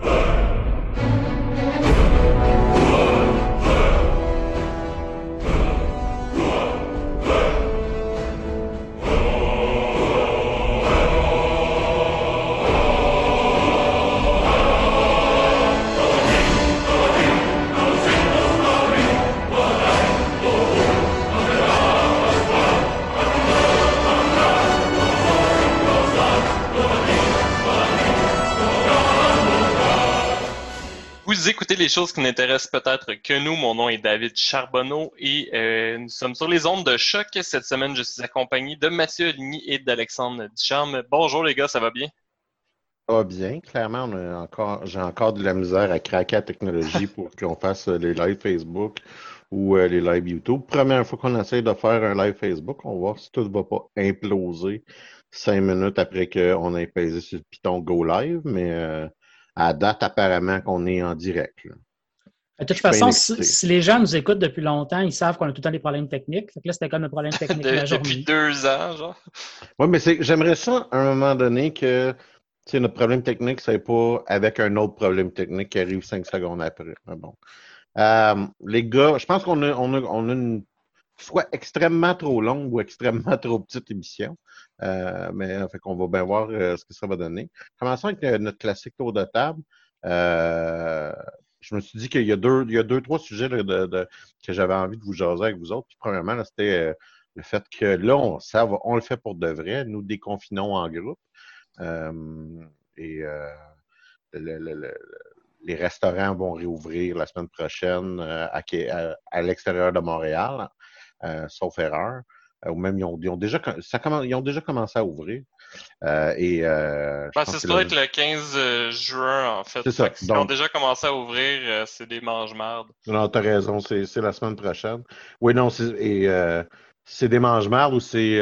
Yeah. Les choses qui n'intéressent peut-être que nous. Mon nom est David Charbonneau et euh, nous sommes sur les ondes de choc. Cette semaine, je suis accompagné de Mathieu Ligny et d'Alexandre Ducharme. Bonjour les gars, ça va bien? Ça va bien. Clairement, encore, j'ai encore de la misère à craquer la technologie pour qu'on fasse les lives Facebook ou euh, les lives YouTube. Première fois qu'on essaie de faire un live Facebook, on va voir si tout ne va pas imploser cinq minutes après qu'on ait pesé sur le piton Go Live, mais euh, à date, apparemment, qu'on est en direct. De toute façon, si, les gens nous écoutent depuis longtemps, ils savent qu'on a tout le temps des problèmes techniques. là, c'était comme un problème technique la journée. Depuis deux ans, genre. Oui, mais j'aimerais ça, à un moment donné, que notre problème technique, c'est pas avec un autre problème technique qui arrive cinq secondes après. bon. Euh, les gars, je pense qu'on a, on a, on a une soit extrêmement trop longue ou extrêmement trop petite émission. Euh, mais fait qu'on va bien voir euh, ce que ça va donner. Commençons avec euh, notre classique tour de table. je me suis dit qu'il y a deux, y a deux, trois sujets que j'avais envie de vous jaser avec vous autres. Puis, premièrement, c'était le fait que là, on, le fait pour de vrai. Nous déconfinons en groupe. et les restaurants vont réouvrir la semaine prochaine à l'extérieur de Montréal, sauf erreur. Euh, ou même ils ont, déjà, ça ils ont déjà commencé à ouvrir. Euh, et, euh, ben, ça doit être le 15 juin, en fait. C'est ça. ils ont déjà commencé à ouvrir, c'est des mange-mardes. Non, t'as raison, c'est la semaine prochaine. Oui, non, c'est c'est des mange-mardes ou c'est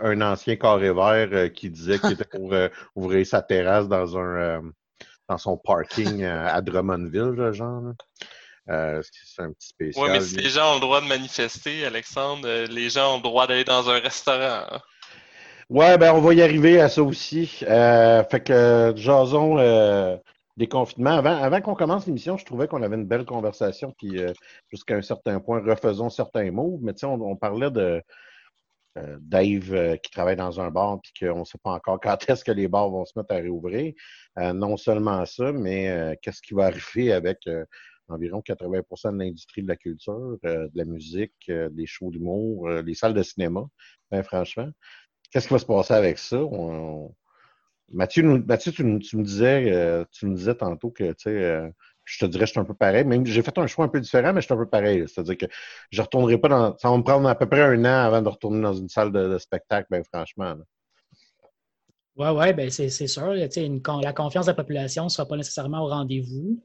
un ancien carré vert qui disait qu'il était pour ouvrir sa terrasse dans un dans son parking à Drummondville, genre. Euh, c'est un petit spécial. Oui, mais si les gens ont le droit de manifester, Alexandre, euh, les gens ont le droit d'aller dans un restaurant. Hein. Ouais, ben on va y arriver à ça aussi. Euh, fait que jason euh, des confinements. Avant, avant qu'on commence l'émission, je trouvais qu'on avait une belle conversation, puis jusqu'à un certain point, refaisons certains mots. Mais tu sais, on, parlait de Dave qui travaille dans un bar, puis qu'on ne sait pas encore quand est-ce que les bars vont se mettre à réouvrir. non seulement ça, mais qu'est-ce qui va arriver avec environ 80% de l'industrie de la culture, euh, de la musique, euh, des shows d'humour, euh, les salles de cinéma, ben, franchement. Qu'est-ce qui va se passer avec ça? Mathieu, Mathieu tu, me disais, tu me disais tantôt que, tu sais, je te dirais, je suis un peu pareil. Même j'ai fait un choix un peu différent, mais je suis un peu pareil. C'est-à-dire que je ne retournerai pas dans. Ça va me prendre à peu près un an avant de retourner dans une salle de, spectacle, ben franchement. Oui, oui, ben c'est sûr. la confiance de la population ne sera pas nécessairement au rendez-vous.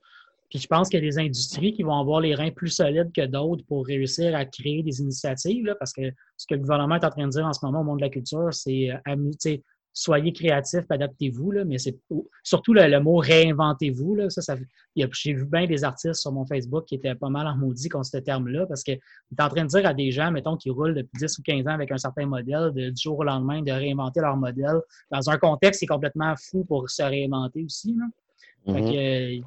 Puis je pense qu'il y a des industries qui vont avoir les reins plus solides que d'autres pour réussir à créer des initiatives, parce que ce que le gouvernement est en train de dire en ce moment au monde de la culture, c'est euh, soyez créatifs, adaptez-vous, mais c'est surtout le, mot réinventez-vous. Ça, ça, j'ai vu bien des artistes sur mon Facebook qui étaient pas mal en maudit contre ce terme-là, parce que est en train de dire à des gens, mettons, qui roulent depuis 10 ou 15 ans avec un certain modèle, de, du jour au lendemain, de réinventer leur modèle dans un contexte qui est complètement fou pour se réinventer aussi. Là. Mm-hmm. Euh,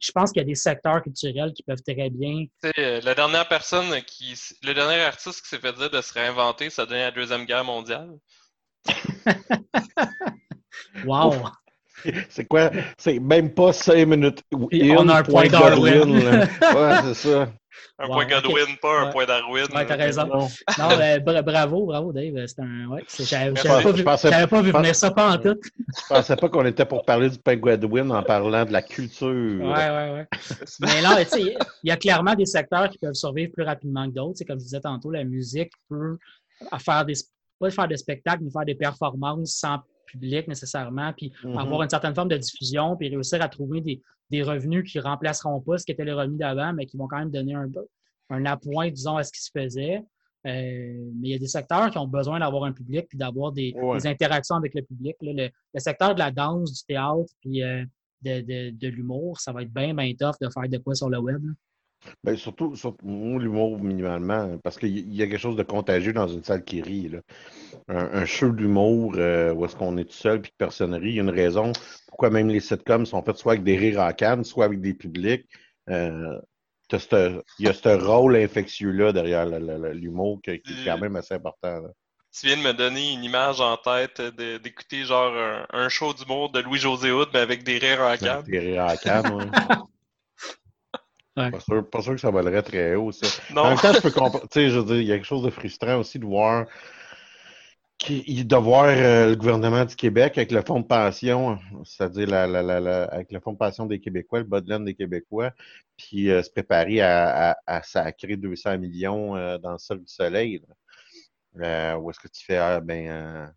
je pense qu'il y a des secteurs culturels qui peuvent très bien. Euh, la dernière personne qui. Le dernier artiste qui s'est fait dire de se réinventer, ça a donné la Deuxième Guerre mondiale. wow! C'est quoi? C'est même pas cinq minutes. Et on a un point Darwin. ouais, c'est ça. Un point Godwin, pas un point Darwin. Ouais, t'as raison. Non, bravo, bravo, Dave. C'est un. Ouais, j'avais pas, pas, pas vu venir ça pas en tout. Je pensais pas qu'on était pour parler du point Godwin en parlant de la culture. Ouais, ouais, ouais. Mais là, tu sais, il y a clairement des secteurs qui peuvent survivre plus rapidement que d'autres. Comme je disais tantôt, la musique peut faire des, pas faire des spectacles, mais faire des performances sans public nécessairement, puis mm-hmm. avoir une certaine forme de diffusion, puis réussir à trouver des, des revenus qui ne remplaceront pas ce qui était les revenus d'avant, mais qui vont quand même donner un, un appoint, disons, à ce qui se faisait. Euh, mais il y a des secteurs qui ont besoin d'avoir un public puis d'avoir des, interactions avec le public. Le, secteur de la danse, du théâtre puis euh, de, de, de l'humour, ça va être bien, bien tough de faire de quoi sur le web. Ben, surtout, surtout l'humour minimalement, parce qu'il y a quelque chose de contagieux dans une salle qui rit. Là. Un, show d'humour euh, où est-ce qu'on est tout seul puis que personne rit, il y a une raison pourquoi même les sitcoms sont faits soit avec des rires en canne, soit avec des publics. Euh, il y a ce rôle infectieux-là derrière l'humour qui, est quand même assez important. Tu viens de me donner une image en tête d'écouter genre un, show d'humour de Louis-José Hood, mais avec des rires en canne. Des rires canne, oui. Pas, sûr, pas, sûr, que ça valerait très haut, ça. Non. En même temps, je peux comprendre. Tu sais, je veux dire, il y a quelque chose de frustrant aussi de voir de voir euh, le gouvernement du Québec avec le fonds de pension, c'est-à-dire la, la, la, avec le fonds de pension des Québécois, le bas de laine des Québécois, puis euh, se préparer à, à, à, sacrer 200 millions euh, dans le sol du soleil. Là. où est-ce que tu fais, ah, ben,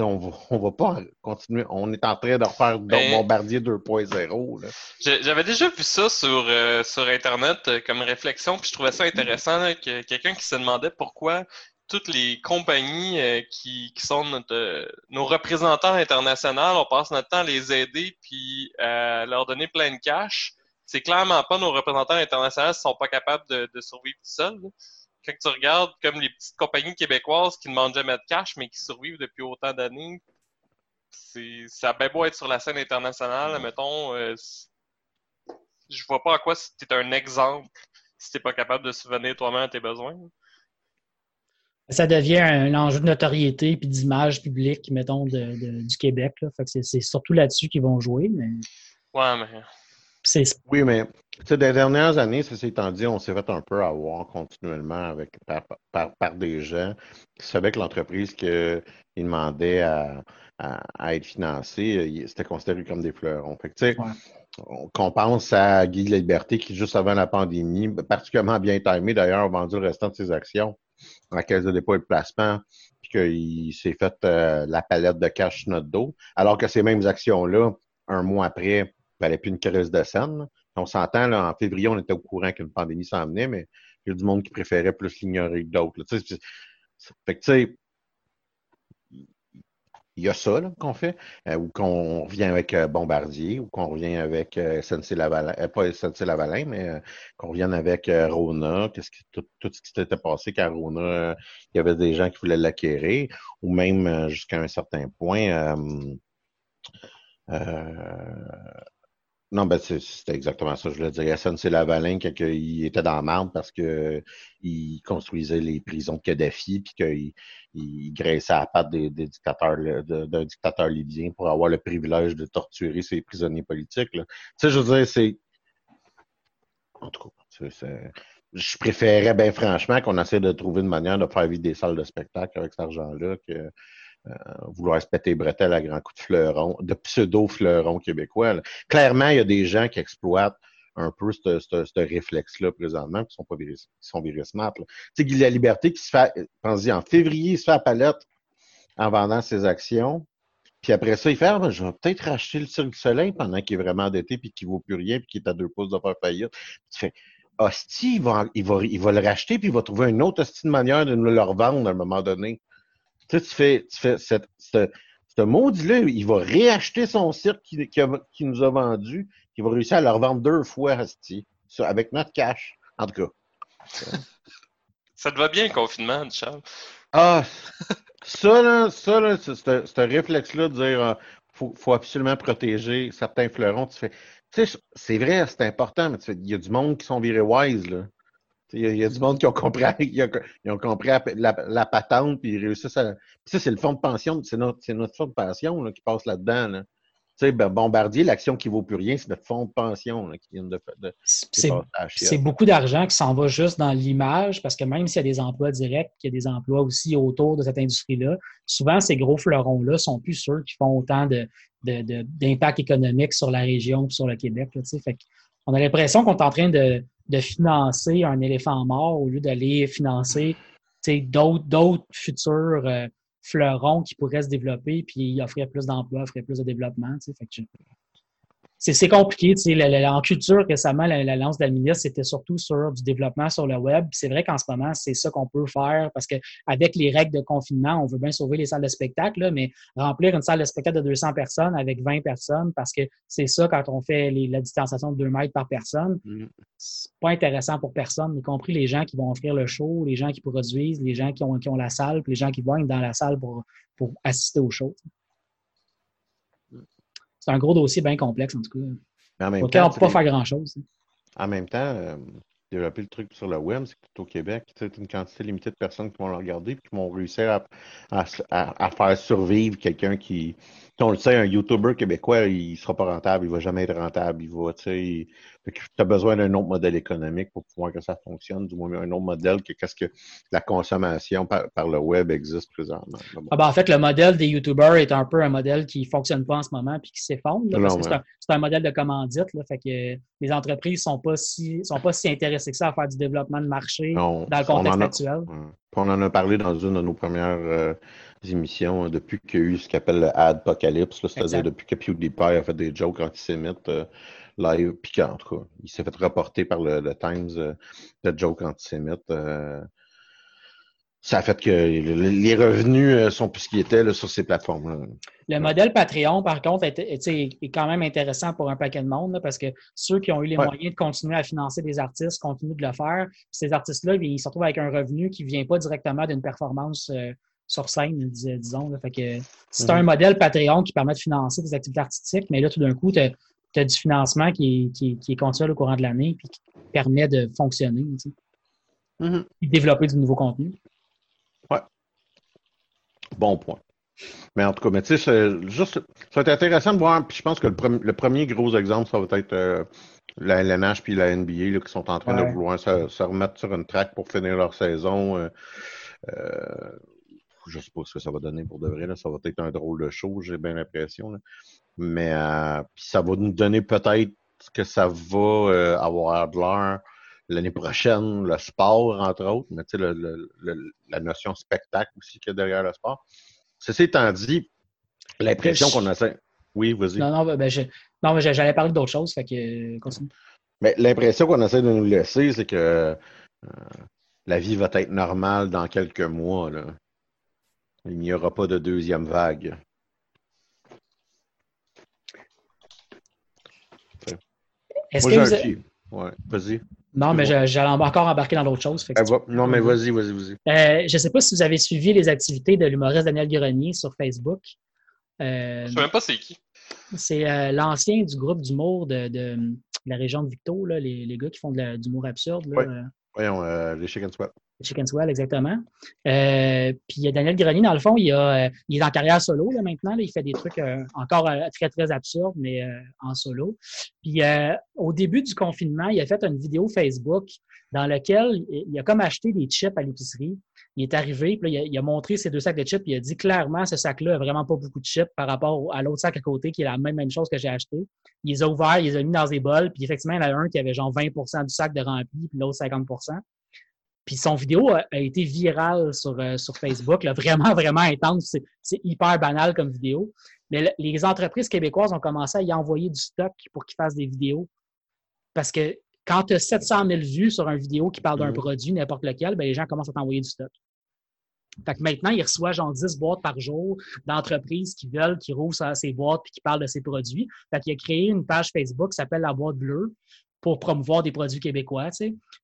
on va, on va pas continuer. On est en train de refaire ben, Bombardier 2.0. J'avais déjà vu ça sur, sur Internet comme réflexion, puis je trouvais ça intéressant, que quelqu'un qui se demandait pourquoi toutes les compagnies euh, qui, qui, sont notre, euh, nos représentants internationaux, on passe notre temps à les aider puis à leur donner plein de cash. C'est clairement pas nos représentants internationaux qui sont pas capables de, de survivre tout seuls. Quand tu regardes comme les petites compagnies québécoises qui ne demandent jamais de cash mais qui survivent depuis autant d'années, ça a bien beau être sur la scène internationale, mettons, euh, je vois pas à quoi c'était un exemple si t'es pas capable de souvenir toi-même à tes besoins ça devient un enjeu de notoriété puis d'image publique, mettons, de, du Québec. Là. Fait que c'est surtout là-dessus qu'ils vont jouer. Mais... Ouais, mais. Oui, mais des dernières années, ceci étant dit, on s'est fait un peu avoir continuellement avec, par, par, des gens qui savaient que l'entreprise qu'ils demandaient à, à, être financée, c'était considéré comme des fleurons. Fait que, qu'on pense à Guy Liberté qui, juste avant la pandémie, particulièrement bien timé d'ailleurs, a vendu le restant de ses actions à la caisse de dépôt et de placement, puis qu'il s'est fait euh, la palette de cash sur notre dos, alors que ces mêmes actions-là, un mois après, valaient plus une crise de scène. On s'entend, en février, on était au courant qu'une pandémie s'en venait, mais il y a du monde qui préférait plus l'ignorer que d'autres. Fait que, tu sais, il y a ça qu'on fait, euh, ou qu'on revient avec euh, Bombardier, ou qu'on revient avec euh, SNC-Lavalin, euh, pas SNC-Lavalin, mais qu'on revienne avec Rona, qu'est-ce qui, tout, tout, ce qui s'était passé quand Rona, il y avait des gens qui voulaient l'acquérir, ou même jusqu'à un certain point, non, ben c'était exactement ça, je voulais dire. c'est Lavalin, qu'il était dans la marde parce que il construisait les prisons de Kadhafi, puis qu'il il graissait à la patte d'un dictateur libyen pour avoir le privilège de torturer ses prisonniers politiques. Tu sais, je veux dire, c'est... En tout cas, je préférerais bien franchement qu'on essaie de trouver une manière de faire vivre des salles de spectacle avec cet argent-là que vouloir se péter les bretelles à grands coups de fleuron, de pseudo-fleurons québécois. Clairement, il y a des gens qui exploitent un peu ce réflexe-là présentement, qui sont pas virus, qui sont virus Tu sais, La Liberté qui se fait, pensez en février, il se fait à palette en vendant ses actions. Puis après ça, il fait ah, ben, je vais peut-être racheter le Cirque du Soleil pendant qu'il est vraiment endetté puis qu'il vaut plus rien puis qu'il est à deux pouces de faire faillite. tu fais Hostie, il va, il, va, il va le racheter puis il va trouver une autre hostie de manière de nous le revendre à un moment donné. Tu, sais, tu fais, tu fais cette, cette, ce maudit-là, il va réacheter son cirque qui, qui, nous a vendu, il va réussir à le revendre deux fois, avec notre cash, en tout cas. Ça te va bien, le confinement, Charles? Ah, ça, là, ça, là, ce réflexe-là de dire euh, faut, faut absolument protéger certains fleurons, tu fais, tu sais, c'est vrai, c'est important, mais il y a du monde qui sont virés wise, là. Il y, a, du monde qui ont compris, ont, compris la, patente, puis ils réussissent à. ça, c'est le fonds de pension, c'est notre, notre fonds de pension là, qui passe là-dedans. Là. Tu sais, ben, Bombardier, l'action qui vaut plus rien, c'est notre fonds de pension qui vient de, de C'est beaucoup d'argent qui s'en va juste dans l'image, parce que même s'il y a des emplois directs, il y a des emplois aussi autour de cette industrie-là, souvent ces gros fleurons-là sont plus ceux qui font autant d'impact économique sur la région sur le Québec. fait on a l'impression qu'on est en train de, financer un éléphant mort au lieu d'aller financer d'autres futurs euh, fleurons qui pourraient se développer, puis offrir plus d'emplois, offrir plus de développement. Fait que c'est compliqué. Tu sais, en culture, récemment, la, la lance d'Alminia, c'était surtout sur du développement sur le web. C'est vrai qu'en ce moment, c'est ça qu'on peut faire parce qu'avec les règles de confinement, on veut bien sauver les salles de spectacle, mais remplir une salle de spectacle de 200 personnes avec 20 personnes, parce que c'est ça quand on fait la distanciation de 2 mètres par personne, mm. c'est pas intéressant pour personne, y compris les gens qui vont offrir le show, les gens qui produisent, les gens qui ont, qui ont la salle, puis les gens qui vont être dans la salle pour, pour assister au show c'est un gros dossier bien complexe, en tout cas. En même on ne peut pas faire grand-chose. En même temps, euh, développer le truc sur le web, c'est que au Québec, as une quantité limitée de personnes qui vont le regarder et qui vont réussir à, à faire survivre quelqu'un qui, on le sait, un YouTuber québécois, il ne sera pas rentable, il ne va jamais être rentable. Il va, tu as besoin d'un autre modèle économique pour pouvoir que ça fonctionne, du moins un autre modèle que qu'est-ce que la consommation par, le web existe présentement. Ah ben, en fait, le modèle des YouTubers est un peu un modèle qui ne fonctionne pas en ce moment puis qui s'effondre. C'est un, modèle de commandite. Là, fait que les entreprises ne sont, pas si, sont pas si intéressées que ça à faire du développement de marché dans le contexte actuel. On en a parlé dans une de nos premières euh, émissions hein, depuis qu'il y a eu ce qu'on appelle le Adpocalypse, c'est-à-dire depuis que PewDiePie a fait des jokes antisémites euh, live, puis en tout cas, il s'est fait reporter par le, Times euh, de jokes antisémites. ça a fait que les revenus sont plus ce qu'ils étaient sur ces plateformes-là. Le modèle Patreon, par contre, est, est, quand même intéressant pour un paquet de monde parce que ceux qui ont eu les moyens de continuer à financer des artistes continuent de le faire. Ces artistes-là, ils se retrouvent avec un revenu qui ne vient pas directement d'une performance euh, sur scène, disons. Fait que c'est un mhm. modèle Patreon qui permet de financer des activités artistiques, mais là, tout d'un coup, tu as, du financement qui est, qui, continuel au courant de l'année et qui permet de fonctionner. Mhm. Et développer du nouveau contenu. Ouais. Bon point. Mais en tout cas, mais tu sais, c'est juste, ça va être intéressant de voir. Puis je pense que le, premier gros exemple, ça va être euh, la LNH puis la NBA qui sont en train de vouloir se, remettre sur une track pour finir leur saison. Euh, euh, je ne sais pas ce que ça va donner pour de vrai. Là. Ça va être un drôle de show, j'ai bien l'impression. Mais puis ça va nous donner peut-être que ça va avoir de l'air l'année prochaine, le sport, entre autres, mais tu sais, la notion spectacle aussi qu'il y a derrière le sport. Ceci étant dit, l'impression qu'on a. Oui, vas-y. Non, non, ben, non j'allais parler d'autre chose, fait que continue. Mais l'impression qu'on essaie de nous laisser, c'est que euh, la vie va être normale dans quelques mois. Là. Il n'y aura pas de deuxième vague. Est-ce que vous... Ouais, vas-y. Non, mais j'allais encore embarquer dans d'autres choses. non, mais vas-y, vas-y, vas-y. Euh, je ne sais pas si vous avez suivi les activités de l'humoriste Daniel Grenier sur Facebook. Euh, je ne sais même pas c'est qui. C'est euh, l'ancien du groupe d'humour de, la région de Victo, les, gars qui font de d'humour absurde. Voyons, les Chicken Sweat. Chicken Swell, exactement. Euh, puis Daniel Grenier, dans le fond, il, a, euh, il est en carrière solo là, maintenant. il fait des trucs euh, encore très, très absurdes, mais en solo. Puis au début du confinement, il a fait une vidéo Facebook dans laquelle il a comme acheté des chips à l'épicerie. Il est arrivé, puis il, a, montré ses deux sacs de chips, puis il a dit clairement, ce sac-là a vraiment pas beaucoup de chips par rapport à l'autre sac à côté, qui est la même, même chose que j'ai acheté. Il les a ouverts, il les a mis dans des bols, puis effectivement, il y en a un qui avait genre 20% du sac de rempli, puis l'autre 50% puis son vidéo a, été virale sur, euh, sur Facebook, là, vraiment, vraiment intense. C'est hyper banal comme vidéo. Mais les entreprises québécoises ont commencé à y envoyer du stock pour qu'ils fassent des vidéos. Parce que quand tu as 700 000 vues sur une vidéo qui parle d'un mmh. produit, n'importe lequel, ben, les gens commencent à t'envoyer du stock. Fait que maintenant, il reçoit genre 10 boîtes par jour d'entreprises qui veulent, qui rouvrent ces boîtes puis qui parlent de ces produits. Fait qu'il a créé une page Facebook qui s'appelle La boîte bleue. pour promouvoir des produits québécois.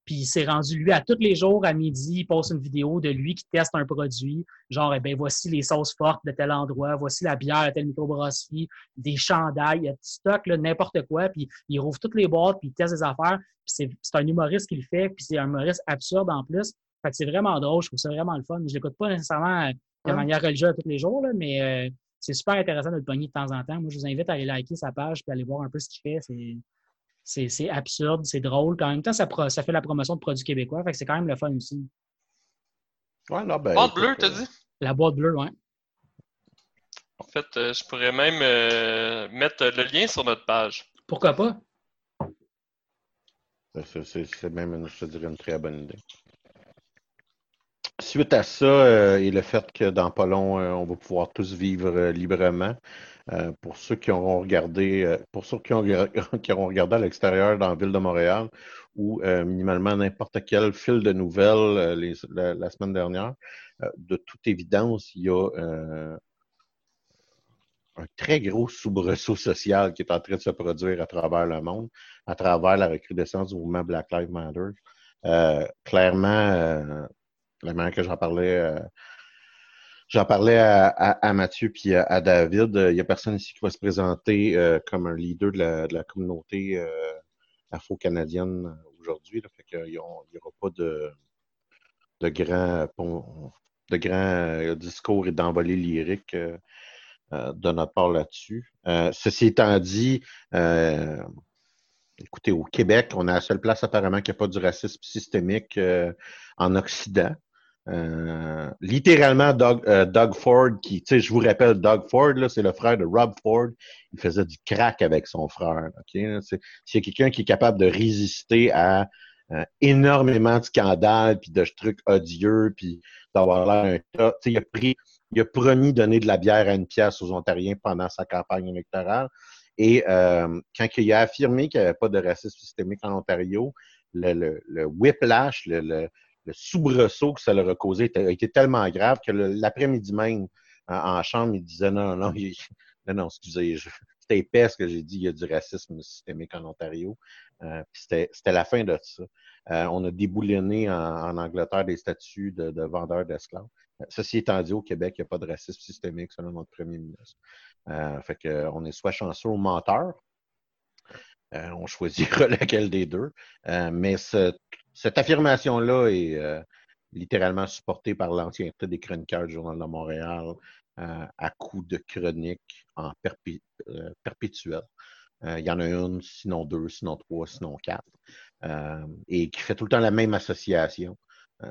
Puis il s'est rendu, lui, à tous les jours, à midi, il poste une vidéo de lui qui teste un produit. Genre, eh ben voici les sauces fortes de tel endroit, voici la bière à telle microbrasserie, des chandails, il y a du stock, n'importe quoi. Puis il rouvre toutes les boîtes, puis il teste des affaires. Puis c'est un humoriste qui le fait, puis c'est un humoriste absurde en plus. Fait que c'est vraiment drôle, je trouve ça vraiment le fun. Je l'écoute pas nécessairement de manière religieuse tous les jours, là, mais euh, c'est super intéressant de le pogner de temps en temps. Moi, je vous invite à aller liker sa page puis aller voir un peu ce qu'il fait. C'est, absurde, c'est drôle. En même temps, ça, ça fait la promotion de produits québécois. Fait que c'est quand même le fun aussi. Ouais, non, ben, boîte bleue, t'as dit? La boîte bleue, ouais. En fait, euh, je pourrais même euh, mettre le lien sur notre page. Pourquoi pas? C'est, même, je te dirais, une très bonne idée. Suite à ça euh, et le fait que dans pas long, euh, on va pouvoir tous vivre euh, librement, pour ceux qui auront regardé, pour ceux qui, ont, regardé à l'extérieur dans la ville de Montréal ou minimalement n'importe quel fil de nouvelles la, semaine dernière, de toute évidence, il y a un très gros soubresaut social qui est en train de se produire à travers le monde, à travers la recrudescence du mouvement Black Lives Matter. clairement, la manière que j'en parlais, euh, j'en parlais à, Mathieu puis à, David. Il n'y a personne ici qui va se présenter euh, comme un leader de la, communauté euh, afro-canadienne aujourd'hui. il n'y aura pas de, grands discours et d'envolées lyriques de notre part là-dessus. ceci étant dit, écoutez, au Québec, on a la seule place apparemment qui n'y pas du racisme systémique en Occident. Euh, littéralement, euh, Doug, Ford, qui, tu sais, je vous rappelle, Doug Ford, c'est le frère de Rob Ford. Il faisait du crack avec son frère. Okay? C'est quelqu'un qui est capable de résister à euh, énormément de scandales, puis de trucs odieux, puis d'avoir l'air un tas. Il a pris, il a promis de donner de la bière à une pièce aux Ontariens pendant sa campagne électorale. Et quand il a affirmé qu'il n'y avait pas de racisme systémique en Ontario, le, le, le whiplash, le, le soubresaut que ça leur a causé a été tellement grave que l'après-midi même, en, chambre, il disait non, non, non, non, excusez, c'était épais ce que j'ai dit, il y a du racisme systémique en Ontario. Euh, c'était la fin de ça. Euh, on a déboulonné en, Angleterre des statuts de, vendeurs d'esclaves. Ceci étant dit, au Québec, il n'y a pas de racisme systémique selon notre premier ministre. Euh, fait que, on est soit chanceux ou menteur. on choisira lequel des deux. mais ce, cette affirmation-là est euh, littéralement supportée par l'entièreté des chroniqueurs du Journal de Montréal euh, à coup de chroniques en euh, perpétuel. Il y en a une, sinon deux, sinon trois, sinon quatre, et qui fait tout le temps la même association.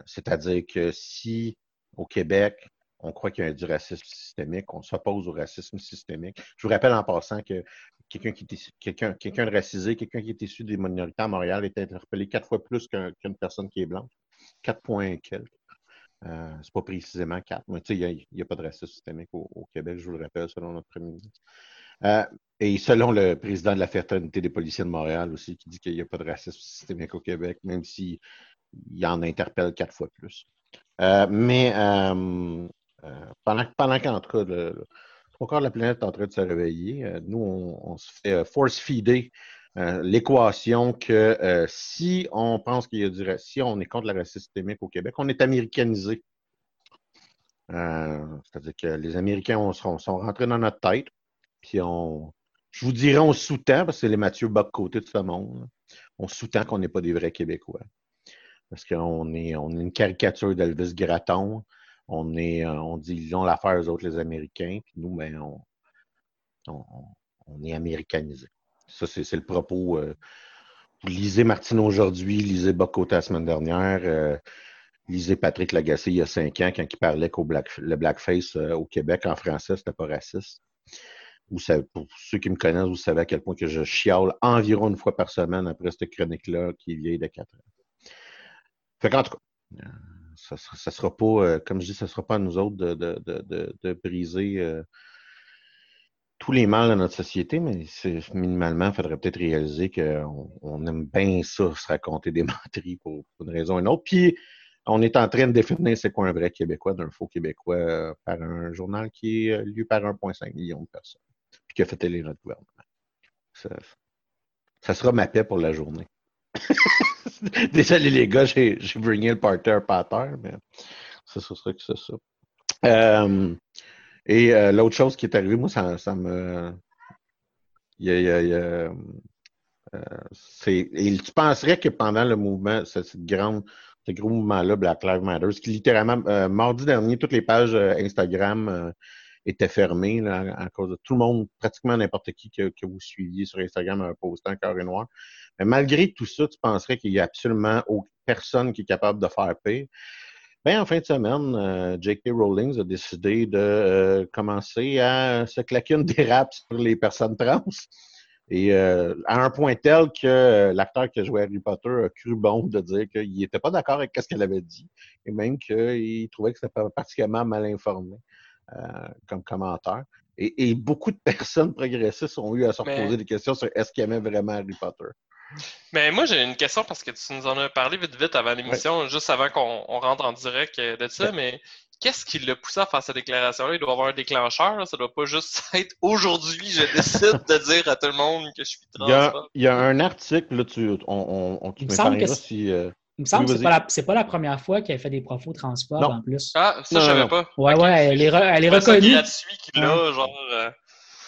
C'est-à-dire que si au Québec, on croit qu'il y a du racisme systémique, on s'oppose au racisme systémique. Je vous rappelle en passant que quelqu'un qui quelqu'un, de racisé, quelqu'un qui est issu des minorités à Montréal est interpellé quatre fois plus qu'une personne qui est blanche. Quatre points quelques. Euh, c'est pas précisément quatre, mais il n'y a, pas de racisme systémique au, Québec, je vous le rappelle, selon notre premier ministre. Euh, et selon le président de la Fraternité des policiers de Montréal aussi, qui dit qu'il n'y a pas de racisme systémique au Québec, même s'il en interpelle quatre fois plus. Euh, mais pendant, pendant qu'en tout cas, le, encore la planète est en train de se réveiller. Euh, nous, on, se fait euh, force-feeder euh, l'équation que si on pense qu'il y a du si on est contre la racisme systémique au Québec, on est américanisé. C'est-à-dire que les Américains sont, rentrés dans notre tête. Puis on, je vous dirais, on sous-tend, parce que c'est les Mathieu Bock-Côté de ce monde, on sous-tend qu'on n'est pas des vrais Québécois. Parce qu'on est, on est une caricature d'Elvis Gratton on est, euh, on dit, ils ont l'affaire aux autres, les Américains, puis nous, ben, on, on, est américanisés. Ça, c'est le propos. Euh, lisez Martine aujourd'hui, lisez Bocoté la semaine dernière, euh, lisez Patrick Lagacé il y a cinq ans quand il parlait qu'au black, le blackface au Québec en français, c'était pas raciste. Vous savez, pour ceux qui me connaissent, vous savez à quel point que je chiale environ une fois par semaine après cette chronique-là qui est vieille de quatre ans. Fait qu'en tout cas, ça ne sera pas, euh, comme je dis, ça sera pas à nous autres de, briser euh, tous les mâles de notre société, mais minimalement, il faudrait peut-être réaliser qu'on aime bien ça, se raconter des menteries pour, une raison ou une autre. Puis, on est en train de définir c'est quoi un vrai Québécois d'un faux Québécois euh, par un journal qui est lu par 1,5 million de personnes, puis qui a fait élire notre gouvernement. Ça, ça sera ma paix pour la journée. Désolé les gars, j'ai bringé le parterre par terre, mais c'est ça c'est ça. Euh, et euh, l'autre chose qui est arrivée, moi, ça, ça me. Il y a, il y a, il y a euh, et tu penserais que pendant le mouvement, cette grande, ce gros mouvement-là, Black Lives Matter, qui littéralement, euh, mardi dernier, toutes les pages Instagram était fermé là, à cause de tout le monde, pratiquement n'importe qui que, que, vous suiviez sur Instagram un post en carré noir. Mais malgré tout ça, tu penserais qu'il n'y a absolument personne qui est capable de faire pire? Ben, en fin de semaine, euh, J.K. Rowling a décidé de euh, commencer à se claquer une dérape sur les personnes trans. Et euh, à un point tel que l'acteur qui a joué Harry Potter a cru bon de dire qu'il n'était pas d'accord avec ce qu'elle avait dit et même qu'il trouvait que c'était particulièrement mal informé. Euh, comme commentaire. Et, beaucoup de personnes progressistes ont eu à se reposer des questions sur est-ce qu'ils aimaient vraiment Harry Potter. Mais moi, j'ai une question parce que tu nous en as parlé vite vite avant l'émission, juste avant qu'on rentre en direct de ça, mais qu'est-ce qui l'a poussé à faire cette déclaration-là? Il doit avoir un déclencheur, là. ça doit pas juste être aujourd'hui, je décide de dire à tout le monde que je suis trans. Il y a, un article, là, tu, on, on, tu si... Euh, il me semble que c'est pas, pas la première fois qu'elle fait des profos transphobes en plus. Ah, ça, je savais pas. Ouais, ouais, elle est, elle est reconnue. Euh,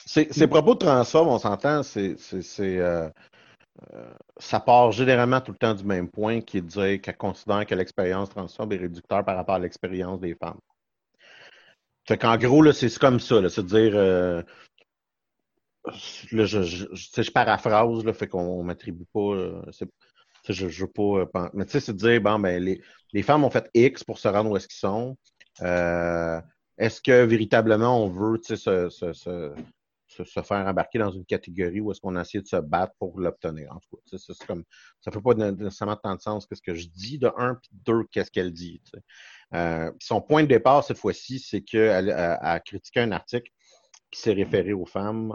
ces propos de transphobes, on s'entend, c'est. Euh, euh, ça part généralement tout le temps du même point, qui est de dire qu'elle considère que l'expérience transphobe est réducteur par rapport à l'expérience des femmes. Fait qu'en gros, c'est comme ça, c'est de dire. Euh, je, je, je, paraphrase, là, fait qu'on m'attribue pas je, je veux pas. Euh, mais tu sais, c'est de dire, bon, ben, les, les, femmes ont fait X pour se rendre où est-ce qu'ils sont. Euh, est-ce que véritablement on veut se, se, se, se, faire embarquer dans une catégorie où est-ce qu'on a essayé de se battre pour l'obtenir? En tout cas, c'est comme, ça fait pas nécessairement tant de sens que ce que je dis de un, puis deux, qu'est-ce qu'elle dit. Euh, son point de départ cette fois-ci, c'est qu'elle a, critiqué un article qui s'est référé aux femmes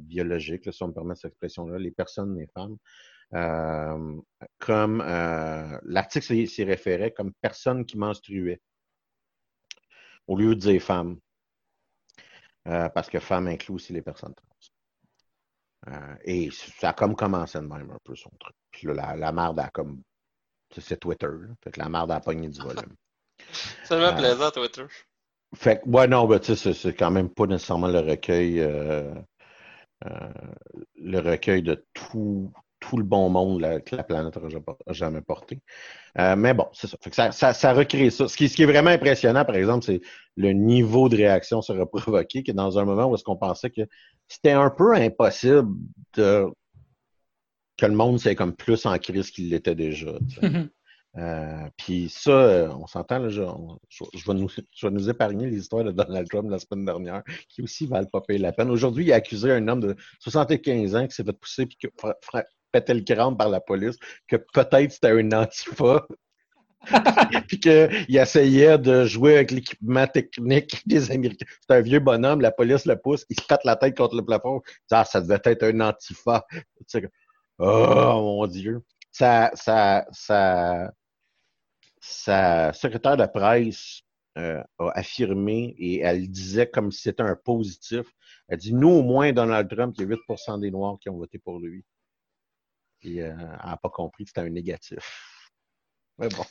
biologiques, si on me permet cette expression-là, les personnes, les femmes, euh, comme euh, l'article s'y référait comme personne qui menstruait au lieu de dire femme. Euh, parce que femme inclut aussi les personnes trans. et ça a comme commencé de même un peu son truc. Puis là, la, la marde a comme. C'est Twitter. Fait que la marde a pogné du volume. c'est tellement plaisant, Twitter. Fait que, ouais, non, ben, tu sais, c'est quand même pas nécessairement le recueil. le recueil de tout, tout le bon monde que la planète n'a jamais porté. Euh, mais bon, c'est ça. ça, ça. recrée ça. Ce qui, ce qui, est vraiment impressionnant, par exemple, c'est le niveau de réaction sera provoqué, que dans un moment où est-ce qu'on pensait que c'était un peu impossible de que le monde soit comme plus en crise qu'il l'était déjà. Euh, puis ça, euh, on s'entend, je, je, vais nous, je vais nous épargner les histoires de Donald Trump la semaine dernière, qui aussi valent pas payer la peine. Aujourd'hui, il a accusé un homme de 75 ans qui s'est fait pousser puis qui pétait le crâne par la police, que peut-être c'était un antifa. puis qu'il essayait de jouer avec l'équipement technique des Américains. C'est un vieux bonhomme, la police le pousse, il se pète la tête contre le plafond. Ah, ça devait être un antifa. Oh mon Dieu. Sa secrétaire de presse euh, a affirmé et elle disait comme si c'était un positif. Elle dit Nous, au moins, Donald Trump, il y a 8% des Noirs qui ont voté pour lui. Euh, elle n'a pas compris que c'était un négatif. Mais bon.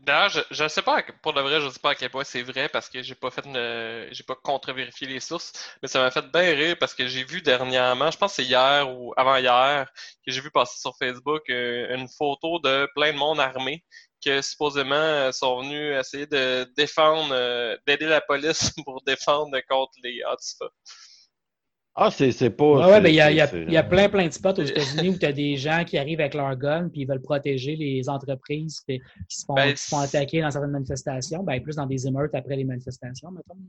D'ailleurs, je ne sais pas, pour de vrai, je ne sais pas à quel point c'est vrai parce que j'ai pas pas contre-vérifié les sources, mais ça m'a fait bien rire parce que j'ai vu dernièrement, je pense que c'est hier ou avant-hier, que j'ai vu passer sur Facebook euh, une photo de plein de monde armé qui supposément sont venus essayer de défendre, euh, d'aider la police pour défendre contre les Antifa. Ah, c'est pas. Ouais, ouais, ben, il y, a, y, a, y, a, plein, plein de spots aux États-Unis où tu as des gens qui arrivent avec leur gun puis ils veulent protéger les entreprises qui se font, ben, font attaquer dans certaines manifestations. Ben, plus dans des émeutes après les manifestations, mettons.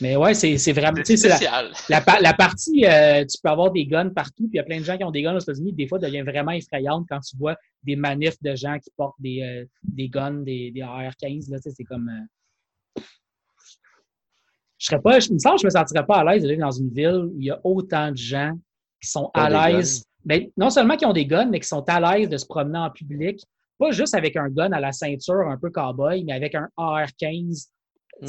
Mais ouais, c'est vraiment. C'est la, la, la, partie, euh, tu peux avoir des guns partout, puis il y a plein de gens qui ont des guns aux États-Unis. Des fois, ça devient vraiment effrayante quand tu vois des manifs de gens qui portent des, euh, des guns, des, des AR-15. C'est comme. Euh, je serais pas, je me sens je me sentirais pas à l'aise d'aller dans une ville où il y a autant de gens qui sont à l'aise. Mais ben, non seulement qui ont des guns, mais qui sont à l'aise de se promener en public. Pas juste avec un gun à la ceinture un peu cowboy, mais avec un AR-15. Mm.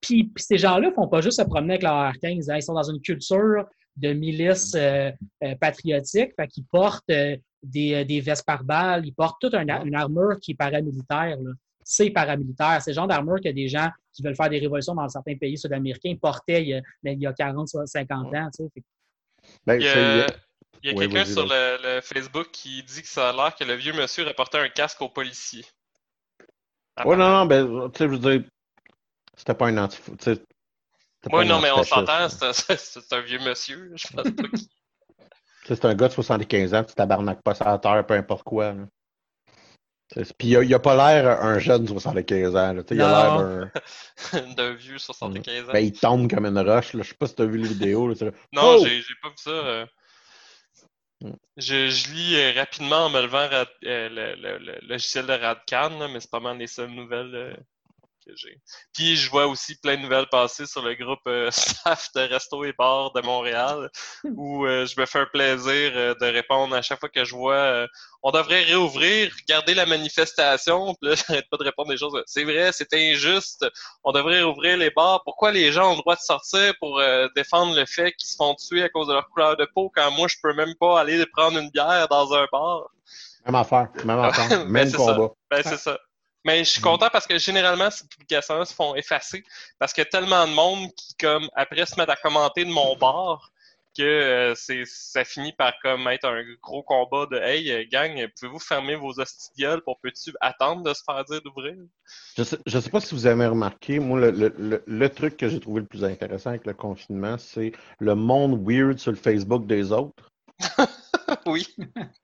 Puis, ces gens-là font pas juste se promener avec leur AR-15. Hein. Ils sont dans une culture de milice euh, euh, patriotique, fait qu'ils portent euh, des, euh, des vestes par balles, ils portent toute un- une armure qui est paramilitaire. là. C'est paramilitaire. C'est le genre d'armure que des gens qui veulent faire des révolutions dans certains pays sud-américains portaient il y a, mais il y a 40, 50 ans. tu sais. Ben, Il y a, Ouais, quelqu'un sur le, le Facebook qui dit que ça a l'air que le vieux monsieur rapportait un casque aux policiers. Ouais, non, non, ben, tu sais, je veux dire, c'était pas un anti Oui, un non, mais on s'entend, c'est un, vieux monsieur. Je pense pas C'est un gars de 75 ans, tu tabarnaques pas sa terre, peu importe quoi. là. Puis il a, il a pas l'air un jeune de 75 ans. Là. Il a l'air d'un. d'un vieux 75 ans. Ben, il tombe comme une roche. Je sais pas si tu as vu. Là. c'est là, Non, Oh! j'ai pas vu ça. euh. Mm. Je, je lis euh, rapidement en me levant euh, le, le- le logiciel de Radcan, là, mais c'est pas mal les seules nouvelles que j'ai. Puis je vois aussi plein de nouvelles passer sur le groupe euh, staff de Resto et Bar de Montréal, où euh, je me fais un plaisir euh, de répondre à chaque fois que je vois euh, on devrait réouvrir, garder la manifestation, puis là, j'arrête pas de répondre des choses. C'est vrai, c'est injuste, on devrait rouvrir les bars. Pourquoi les gens ont le droit de sortir pour euh, défendre le fait qu'ils se font tuer à cause de leur couleur de peau quand moi je peux même pas aller prendre une bière dans un bar? Même affaire. Même affaire. Ben, Même c'est combat. Ben c'est ça. Mais je suis content parce que généralement ces publications se font effacer parce qu'il y a tellement de monde qui comme après se mettent à commenter de mon bar que euh, c'est ça finit par comme être un gros combat de hey euh, gang pouvez-vous fermer vos hostidioles pour peux-tu attendre de se faire dire d'ouvrir? Je sais, je sais pas si vous avez remarqué, moi, le, le- le- le truc que j'ai trouvé le plus intéressant avec le confinement, c'est le monde weird sur le Facebook des autres. oui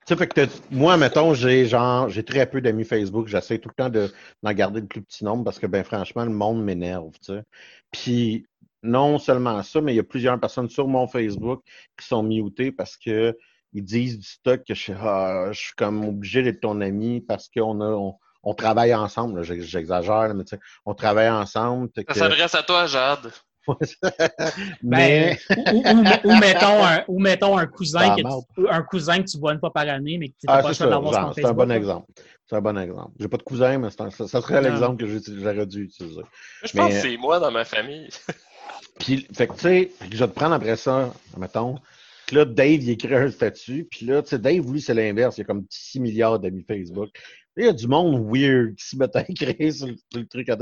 Tu sais, que moi, mettons, j'ai genre, j'ai très peu d'amis Facebook. J'essaie tout le temps de, d'en garder le plus petit nombre parce que, ben, franchement, le monde m'énerve, tu sais. Puis, non seulement ça, mais il y a plusieurs personnes sur mon Facebook qui sont mutées parce que ils disent du stock que je, suis- ah, je suis comme obligé d'être ton ami parce qu'on a, on, on travaille ensemble. J'exagère, mais tu sais, on travaille ensemble. ça que- s'adresse à toi Jade mais, Ben, ou, ou- ou mettons un, ou mettons un cousin, que tu, un cousin que tu vois une fois par année, mais que tu n'as ah, pas c'est d'avoir un bon exemple. C'est un bon exemple. J'ai pas de cousin, mais un- ça, ça serait l'exemple que j'ai- j'aurais dû utiliser. je pense Mais- que c'est moi dans ma famille Puis, fait que, tu sais, fait que je vais te prendre après ça, mettons. Puis là, Dave, il écrit un statut. Puis là, tu sais, Dave, lui, c'est l'inverse. Il y a comme 6 milliards d'amis Facebook. Il y a du monde weird qui se met à écrire sur le, sur le truc à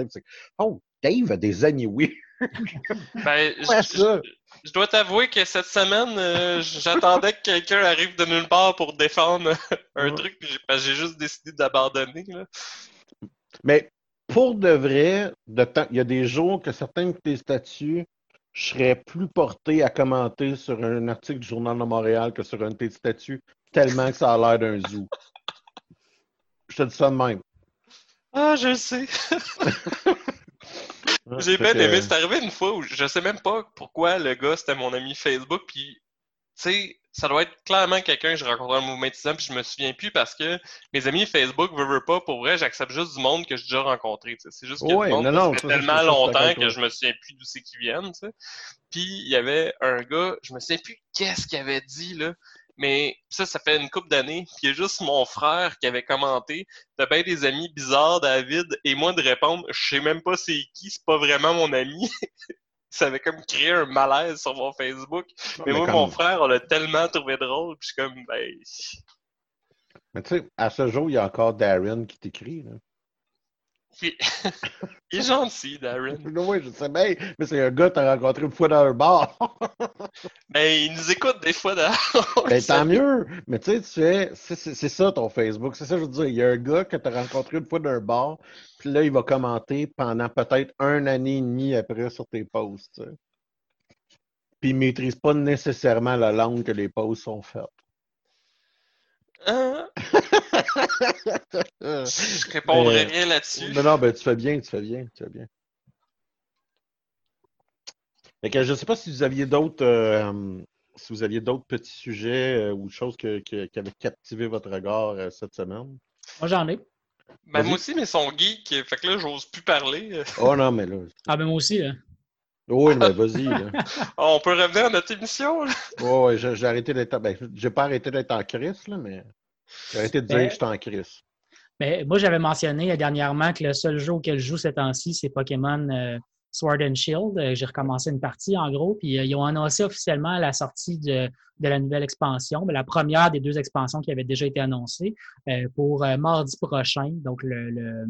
Oh, Dave a des amis weird. ben je- dois t'avouer que cette semaine euh, j'attendais que quelqu'un arrive de nulle part pour défendre un Ouais. truc puis j'ai que j'ai juste décidé d'abandonner. Mais pour de vrai, de temps, il y a des jours que certains de tes statuts, je serais plus porté à commenter sur un article du Journal de Montréal que sur un de tes statuts, tellement que ça a l'air d'un zoo. Je te dis ça de même. Ah, je le sais. J'ai Fait bien aimé. C'est arrivé une fois où je sais même pas pourquoi le gars c'était mon ami Facebook. Puis, tu sais, ça doit être clairement quelqu'un que j'ai rencontré en mouvement étudiant. Puis je me souviens plus parce que mes amis Facebook, veux, veux pas, pour vrai, j'accepte juste du monde que j'ai déjà rencontré. C'est juste que Ouais, le monde, non, non, fait ça, ça, tellement ça, longtemps que je me souviens plus d'où c'est qu'ils viennent. Puis il y avait un gars, je me souviens plus qu'est-ce qu'il avait dit là. Mais ça, ça fait une couple d'années. Puis il y a juste mon frère qui avait commenté T'as bien des amis bizarres, David, et moi de répondre Je sais même pas c'est qui, c'est pas vraiment mon ami. ça avait comme créé un malaise sur mon Facebook. Mais, mais moi, comme- mon frère, on l'a tellement trouvé drôle. Puis je suis comme Ben. Mais tu sais, à ce jour, il y a encore Darren qui t'écrit. Il est, il est gentil, Darren. Oui, je sais bien, mais c'est un gars que tu as rencontré une fois dans un bar. Ben, il nous écoute des fois d'ailleurs. ben, tant mieux. Mais tu sais, tu fais, c'est- ça ton Facebook. C'est ça, je veux dire. Il y a un gars que tu as rencontré une fois dans un bar, puis là, il va commenter pendant peut-être un année et demie après sur tes posts. Puis il ne maîtrise pas nécessairement la langue que les posts sont faites. Hein? Euh, Je répondrai Mais- rien là-dessus. Non, non, ben tu fais bien, tu fais bien, tu fais bien. Fait que je ne sais pas si vous aviez d'autres euh, si vous aviez d'autres petits sujets euh, ou choses que- que- qui avaient captivé votre regard euh, cette semaine. Moi, j'en ai. Ben, moi aussi, mais son geek, fait que là, j'ose plus parler. Oh non, mais là. Ah, ben moi aussi, là. Oui, mais vas-y. là. On peut revenir à notre émission, là. Ouais, ouais, j'ai j'ai arrêté d'être. Ben, j'ai pas arrêté d'être en crise, là, mais j'ai arrêté de dire Ben- que j'étais en crise. Mais moi, j'avais mentionné euh, dernièrement que le seul jeu auquel je joue ces temps-ci, c'est Pokémon, euh, Sword and Shield. J'ai recommencé une partie, en gros, puis ils ont annoncé officiellement la sortie de, de la nouvelle expansion, mais la première des deux expansions qui avait déjà été annoncée pour mardi prochain, donc le, le,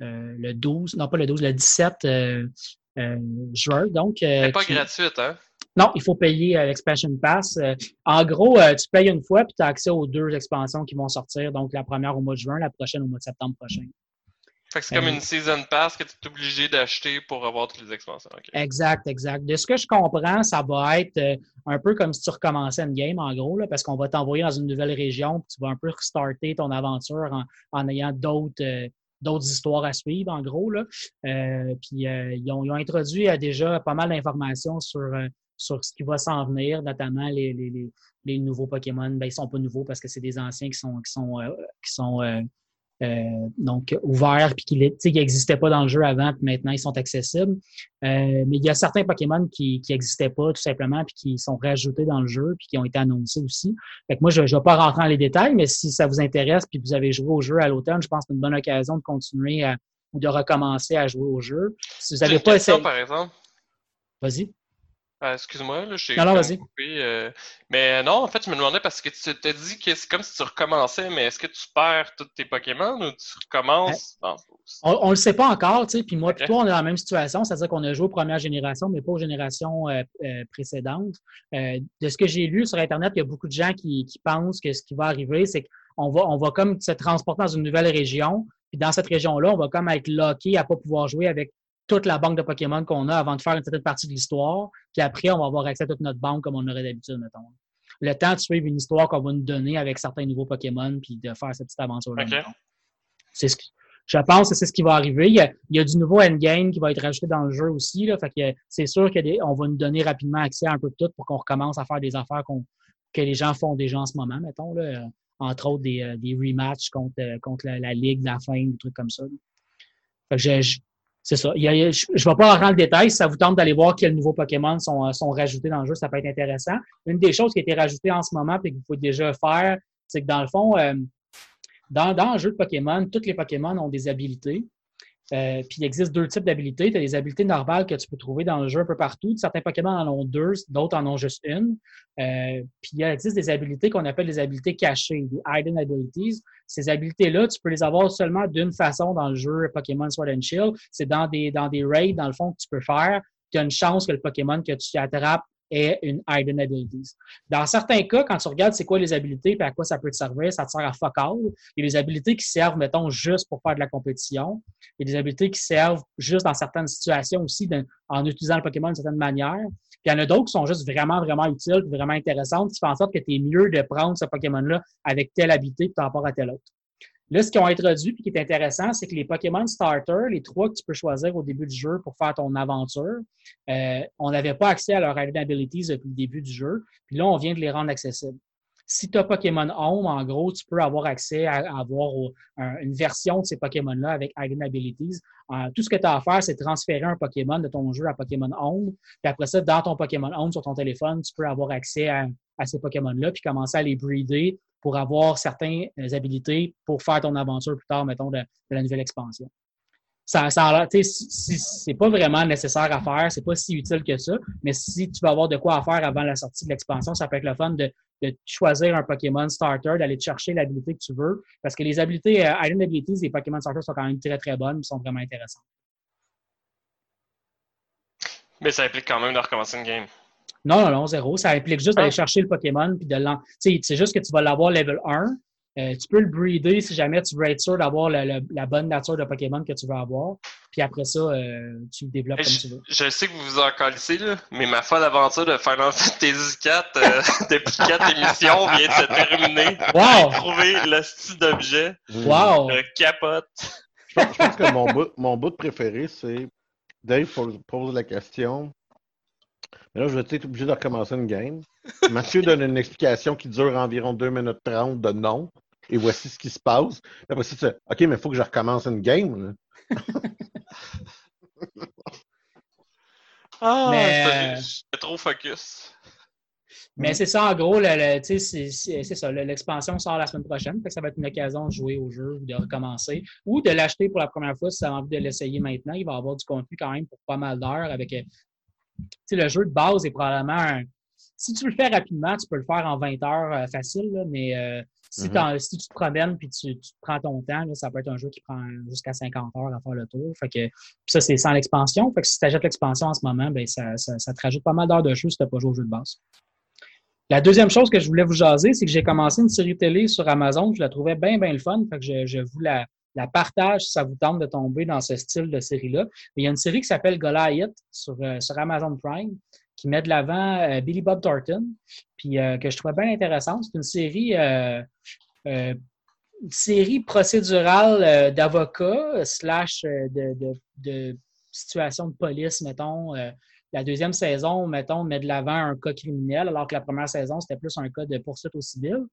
le, 12, non pas le 12, le 17 juin. Donc, C'est pas gratuite, hein? Non, il faut payer euh, l'Expansion Pass. Euh, en gros, euh, tu payes une fois puis tu as accès aux deux expansions qui vont sortir. Donc, la première au mois de juin, la prochaine au mois de septembre prochain. Fait que c'est comme une Season Pass que tu es obligé d'acheter pour avoir toutes les expansions. Exact, exact. De ce que je comprends, ça va être un peu comme si tu recommençais une game, en gros, là, parce qu'on va t'envoyer dans une nouvelle région puis tu vas un peu restarter ton aventure en, ayant d'autres d'autres histoires à suivre, en gros. Là. puis ils, ont, ils, ont, introduit déjà pas mal d'informations sur sur ce qui va s'en venir, notamment les, les, les, nouveaux Pokémon. Ben, ils sont pas nouveaux parce que c'est des anciens qui sont, qui sont, euh, qui sont euh, euh, donc ouverts puis qui n'existaient pas dans le jeu avant, puis maintenant ils sont accessibles. mais il y a certains Pokémon qui n'existaient pas tout simplement puis qui sont rajoutés dans le jeu puis qui ont été annoncés aussi. Fait que moi, je ne vais pas rentrer dans les détails, mais si ça vous intéresse puis vous avez joué au jeu à l'automne, je pense que c'est une bonne occasion de continuer ou de recommencer à jouer au jeu. Si vous n'avez pas essayé. par exemple. Vas-y. Ah, excuse-moi, là, je suis coupé. Euh, mais non, en fait, je me demandais parce que tu t'es dit que c'est comme si tu recommençais, mais est-ce que tu perds tous tes Pokémon ou tu recommences? on, ne le sait pas encore, tu sais. Puis moi, okay. toi, on est dans la même situation, c'est-à-dire qu'on a joué aux premières générations, mais pas aux générations euh, euh, précédentes. de ce que j'ai lu sur Internet, il y a beaucoup de gens qui, qui pensent que ce qui va arriver, c'est qu'on va, on va comme se transporter dans une nouvelle région. Puis dans cette région-là, on va comme être locké à pas pouvoir jouer avec toute la banque de Pokémon qu'on a avant de faire une certaine partie de l'histoire. Puis après, on va avoir accès à toute notre banque comme on aurait d'habitude, mettons. Le temps de suivre une histoire qu'on va nous donner avec certains nouveaux Pokémon puis de faire cette petite aventure-là. C'est ce que, je pense que c'est ce qui va arriver. Il y, a, du nouveau endgame qui va être rajouté dans le jeu aussi. Là, fait que c'est sûr qu'on va nous donner rapidement accès à un peu de tout pour qu'on recommence à faire des affaires que les gens font déjà en ce moment, mettons. Là, entre autres des, euh, des rematchs contre, euh, contre la, Ligue de la fin, des trucs comme ça. Fait que je, c'est ça. je ne vais pas rentrer le détail. Si ça vous tente d'aller voir quels nouveaux Pokémon sont, euh, sont rajoutés dans le jeu, ça peut être intéressant. Une des choses qui a été rajoutée en ce moment et que vous pouvez déjà faire, c'est que dans le fond, euh, dans, dans le jeu de Pokémon, tous les Pokémon ont des habilités. Euh, puis il existe deux types d'habilités. Tu as des habilités normales que tu peux trouver dans le jeu un peu partout. Certains Pokémon en ont deux, d'autres en ont juste une. Euh, puis il existe des habilités qu'on appelle des habilités cachées, des hidden abilities. Ces habilités-là, tu peux les avoir seulement d'une façon dans le jeu Pokémon Sword and Shield. C'est dans des, dans des raids, dans le fond, que tu peux faire. Tu as une chance que le Pokémon que tu attrapes est une hidden abilities. Dans certains cas, quand tu regardes c'est quoi les habilités et à quoi ça peut te servir, ça te sert à fuck all. Il y a des habilités qui servent, mettons, juste pour faire de la compétition. Il y a des habilités qui servent juste dans certaines situations aussi en utilisant le Pokémon d'une certaine manière. Puis il y en a d'autres qui sont juste vraiment, vraiment utiles, vraiment intéressantes, qui font en sorte que tu es mieux de prendre ce Pokémon-là avec telle habilité par rapport à telle autre. Là, ce qu'ils ont introduit et qui est intéressant, c'est que les Pokémon Starter, les trois que tu peux choisir au début du jeu pour faire ton aventure, euh, on n'avait pas accès à leurs abilities depuis le début du jeu. Puis là, on vient de les rendre accessibles. Si tu as Pokémon Home, en gros, tu peux avoir accès à, avoir une version de ces Pokémon-là avec Hidden Abilities. Euh, tout ce que tu as à faire, c'est transférer un Pokémon de ton jeu à Pokémon Home. Puis après ça, dans ton Pokémon Home sur ton téléphone, tu peux avoir accès à, à ces Pokémon-là, puis commencer à les breeder pour avoir certaines habilités pour faire ton aventure plus tard, mettons, de, la nouvelle expansion. Ça, ça c'est pas vraiment nécessaire à faire, c'est pas si utile que ça, mais si tu vas avoir de quoi à faire avant la sortie de l'expansion, ça peut être le fun de, choisir un Pokémon starter, d'aller chercher l'habilité que tu veux, parce que les habilités, euh, Iron Abilities des Pokémon starter sont quand même très très bonnes, sont vraiment intéressantes. Mais ça implique quand même de recommencer une game. Non, non, non, zéro. Ça implique juste d'aller ah. chercher le Pokémon puis de l'en. C'est juste que tu vas l'avoir level 1. Euh, tu peux le breeder si jamais tu veux être sûr d'avoir la, bonne nature de Pokémon que tu veux avoir. Puis après ça, euh, tu le développes comme tu veux. Je sais que vous vous en calissez, là, mais ma folle aventure de Final Fantasy 4 euh, depuis 4 émissions vient de se terminer. Wow! J'ai trouvé le style d'objet. Wow! capote. Je pense, que mon bout, mon bout préféré, c'est Dave pose la question là, je vais être obligé de recommencer une game. Mathieu donne une explication qui dure environ 2 minutes 30 de non. Et voici ce qui se passe. Après ça, tu OK, mais il faut que je recommence une game. ah, mais... trop focus. Mais c'est ça, en gros, le, c'est ça. L'expansion sort la semaine prochaine. ça va être une occasion de jouer au jeu ou de recommencer. Ou de l'acheter pour la première fois si tu as envie de l'essayer maintenant. Il va y avoir du contenu quand même pour pas mal d'heures avec. Le jeu de base est probablement un, si tu le fais rapidement, tu peux le faire en 20 heures euh, facile, mais euh, mm-hmm. si, tu te promènes puis tu, prends ton temps, ça peut être un jeu qui prend jusqu'à 50 heures à faire le tour. Fait que, ça, c'est sans l'expansion. Fait que si tu achètes l'expansion en ce moment, ben, ça, te rajoute pas mal d'heures de jeu si tu n'as pas joué au jeu de base. La deuxième chose que je voulais vous jaser, c'est que j'ai commencé une série télé sur Amazon. Je la trouvais bien, bien le fun. Fait que je, vous la, partage si ça vous tente de tomber dans ce style de série-là. Il y a une série qui s'appelle Goliath sur, euh, sur Amazon Prime qui met de l'avant euh, Billy Bob Thornton, puis euh, que je trouvais bien intéressante. C'est une série, série procédurale d'avocats slash de, de, de situation de police, mettons. la deuxième saison, mettons, met de l'avant un cas criminel, alors que la première saison, c'était plus un cas de poursuite au civil.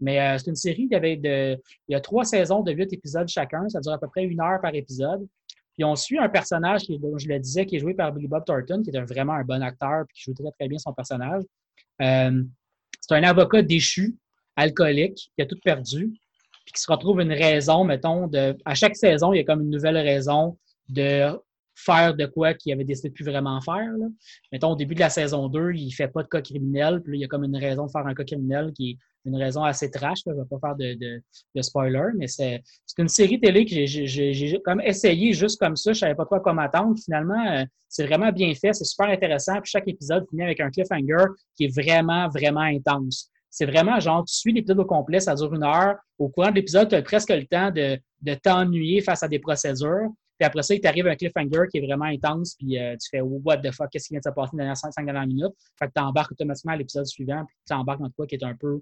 Mais c'est une série qui avait de, il y a trois saisons de huit épisodes chacun. Ça dure à peu près une heure par épisode. Puis on suit un personnage qui, dont je le disais, qui est joué par Billy Bob Thornton, qui est vraiment un bon acteur, puis qui joue très, très bien son personnage. Euh, c'est un avocat déchu, alcoolique, qui a tout perdu, puis qui se retrouve une raison, mettons, de. À chaque saison, il y a comme une nouvelle raison de faire de quoi qu'il avait décidé de plus vraiment faire. Mettons, au début de la saison 2, il fait pas de cas criminel, puis là, il y a comme une raison de faire un cas criminel qui est une raison assez trash. Je ne vais pas faire de, de, spoiler, mais c'est une série télé que j'ai comme essayé juste comme ça. Je savais pas quoi comme attendre. Finalement, euh, c'est vraiment bien fait. C'est super intéressant. Puis chaque épisode finit avec un cliffhanger qui est vraiment, vraiment intense. C'est vraiment genre, tu suis l'épisode au complet, ça dure une heure. Au courant de l'épisode, tu as presque le temps de, de t'ennuyer face à des procédures. Puis après ça, il t'arrive un cliffhanger qui est vraiment intense, puis euh, tu fais What the fuck, qu'est-ce qui vient de se passer dans les 5 dernières minutes? Fait que tu embarques automatiquement à l'épisode suivant, puis tu embarques dans quoi qui est un peu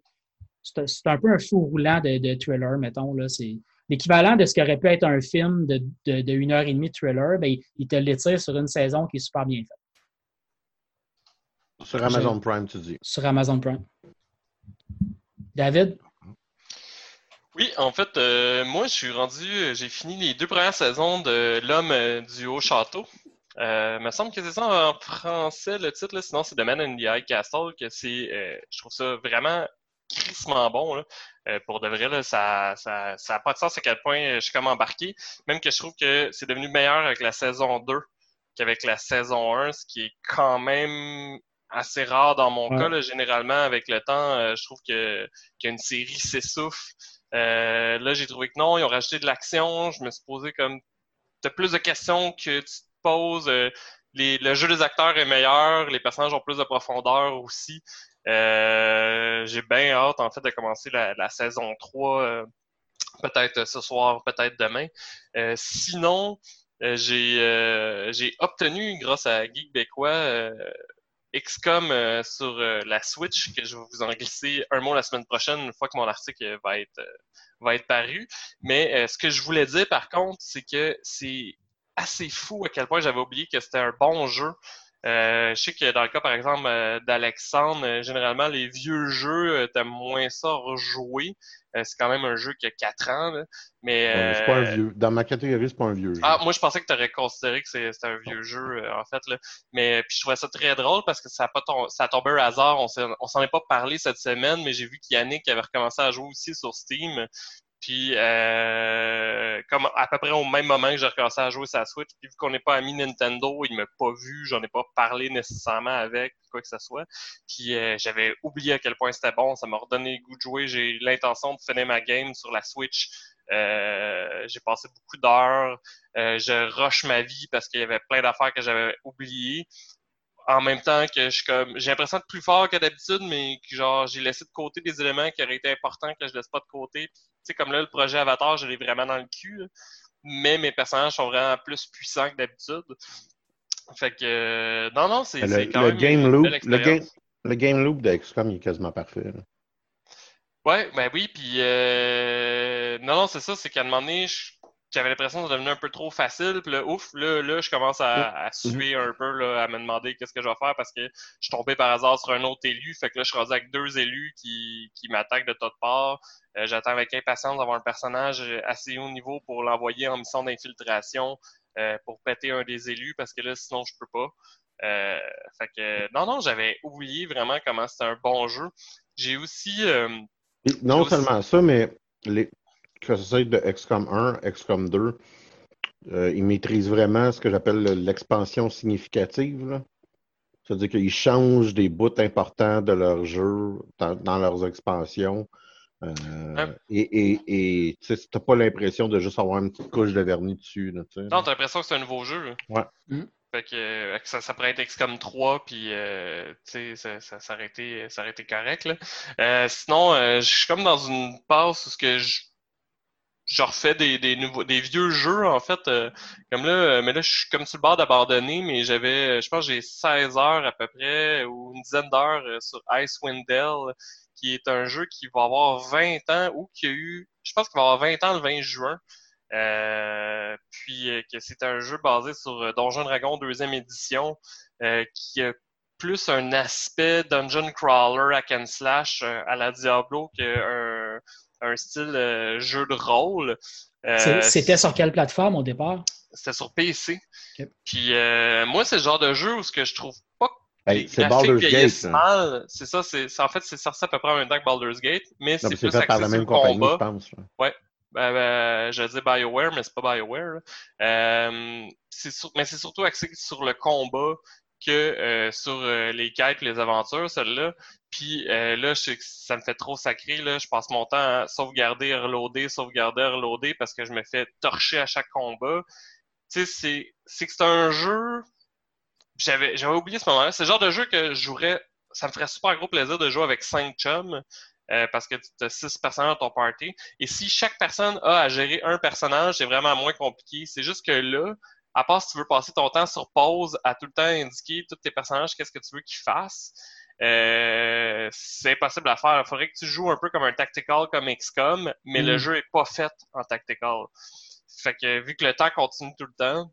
c'est un peu un fou roulant de, de thriller, mettons. Là. C'est l'équivalent de ce qui aurait pu être un film de, de, de une heure et demie de thriller, ben, il te l'étire sur une saison qui est super bien faite. Sur Amazon Prime, tu dis. Sur Amazon Prime. David? Oui, en fait, euh, moi, je suis rendu, j'ai fini les deux premières saisons de L'homme euh, du haut château. Euh, il me semble que c'est ça en français le titre, là. sinon c'est The Man in the High Castle, que c'est, je trouve ça vraiment crissement bon. Là. Euh, pour de vrai, là, ça n'a ça, pas de sens à quel point je suis comme embarqué. Même que je trouve que c'est devenu meilleur avec la saison 2 qu'avec la saison 1, ce qui est quand même assez rare dans mon cas. Là, généralement, avec le temps, euh, je trouve que qu'une série s'essouffle. Euh, là, j'ai trouvé que non, ils ont rajouté de l'action. Je me suis posé comme t'as plus de questions que tu te poses. Le jeu des acteurs est meilleur, les personnages ont plus de profondeur aussi. Euh, j'ai bien hâte, en fait, de commencer la, saison 3, euh, peut-être ce soir, peut-être demain. Euh, sinon, j'ai j'ai obtenu, grâce à Geek XCOM sur la Switch, que je vais vous en glisser un mot la semaine prochaine, une fois que mon article va être, va être paru. Mais ce que je voulais dire, par contre, c'est que c'est assez fou à quel point j'avais oublié que c'était un bon jeu. Euh, je sais que dans le cas, par exemple, euh, d'Alexandre, euh, généralement, les vieux jeux, t'aimes moins ça rejouer. c'est quand même un jeu qui a 4 ans, mais... c'est pas un vieux. Dans ma catégorie, c'est pas un vieux jeu. Ah, moi, je pensais que tu aurais considéré que c'était un vieux jeu, en fait. Là. Mais puis je trouvais ça très drôle parce que ça a, pas ça a tombé un hasard. On s'en est pas parlé cette semaine, mais j'ai vu qu'Yannick avait recommencé à jouer aussi sur Steam. Puis, euh, comme à peu près au même moment que j'ai recommencé à jouer sa Switch, puis vu qu'on n'est pas ami Nintendo, il m'a pas vu, j'en ai pas parlé nécessairement avec, quoi que ce soit. Puis, euh, j'avais oublié à quel point c'était bon, ça m'a redonné le goût de jouer. J'ai l'intention de finir ma game sur la Switch. Euh, j'ai passé beaucoup d'heures. je rush ma vie parce qu'il y avait plein d'affaires que j'avais oubliées en même temps que je comme j'ai l'impression d'être plus fort que d'habitude, mais que genre j'ai laissé de côté des éléments qui auraient été importants que je laisse pas de côté. Tu sais, comme là, le projet Avatar, je l'ai vraiment dans le cul. Mais mes personnages sont vraiment plus puissants que d'habitude. Fait que non, non, c'est quand le même game loop, le game, le game loop d'XCOM est quasiment parfait. Ouais, ben oui, puis euh... non, non, c'est ça, c'est qu'à un moment donné, je j'avais l'impression que ça devenait un peu trop facile. Puis là, ouf, là, là je commence à, à mhm. suer un peu, là, à me demander qu'est-ce que je vais faire parce que je suis tombé par hasard sur un autre élu. Fait que là, je suis rendu avec deux élus qui, qui m'attaquent de toutes parts. Euh, j'attends avec impatience d'avoir un personnage assez haut niveau pour l'envoyer en mission d'infiltration euh, pour péter un des élus parce que là, sinon, je peux pas. fait que non, non, j'avais oublié vraiment comment c'était un bon jeu. J'ai aussi. non seulement ça, mais les, que ce soit de XCOM 1, XCOM 2, euh, ils maîtrisent vraiment ce que j'appelle l'expansion significative. C'est-à-dire qu'ils changent des bouts importants de leur jeu dans, leurs expansions. Euh, Et, et, tu n'as pas l'impression de juste avoir une petite couche de vernis dessus. non, tu as l'impression que c'est un nouveau jeu. Ouais. Mm. Fait que, euh, ça, ça, pourrait être XCOM 3, puis euh, ça, ça, ça, aurait été, ça aurait été correct. Là. Euh, sinon, je suis comme dans une passe où ce que je je refais des, des, nouveaux, des vieux jeux, en fait. Euh, comme là, euh, mais là, je suis comme sur le bord d'abandonner, mais j'avais, je pense j'ai 16 heures à peu près, ou une dizaine d'heures euh, sur Icewind Dale, qui est un jeu qui va avoir 20 ans, ou qui a eu, je pense qu'il va avoir 20 ans le 20 juin. Euh, puis que c'est un jeu basé sur Donjon Dragon deuxième édition, qui a plus un aspect dungeon crawler hack and slash à la Diablo qu'un un style euh, jeu de rôle. Euh, c'était sur quelle plateforme au départ? C'était sur PC. Puis euh, moi, c'est le genre de jeu où ce que je trouve pas Hey, c'est Baldur's Gate. C'est ça, c'est en fait c'est sorti à peu près en même temps que Baldur's Gate, mais c'est plus fait par la même compagnie, je pense. Ouais. Ben, ben, je dis BioWare, mais c'est pas BioWare. Euh, mais c'est surtout axé sur le combat que euh, sur euh, les quêtes, les aventures, celle-là. Puis euh, là, je ça me fait trop sacré. Là. Je passe mon temps à sauvegarder, reloader, sauvegarder, reloader parce que je me fais torcher à chaque combat. Tu sais, c'est que c'est un jeu. J'avais oublié ce moment-là. C'est le genre de jeu que je jouerais. Ça me ferait super gros plaisir de jouer avec cinq chums. parce que tu as six personnes dans ton party. Et si chaque personne a à gérer un personnage, c'est vraiment moins compliqué. C'est juste que là, à part si tu veux passer ton temps sur pause à tout le temps indiquer tous tes personnages, qu'est-ce que tu veux qu'ils fassent, euh, c'est impossible à faire. Il faudrait que tu joues un peu comme un tactical comme XCOM, mais le mm. jeu est pas fait en tactical. Fait que vu que le temps continue tout le temps,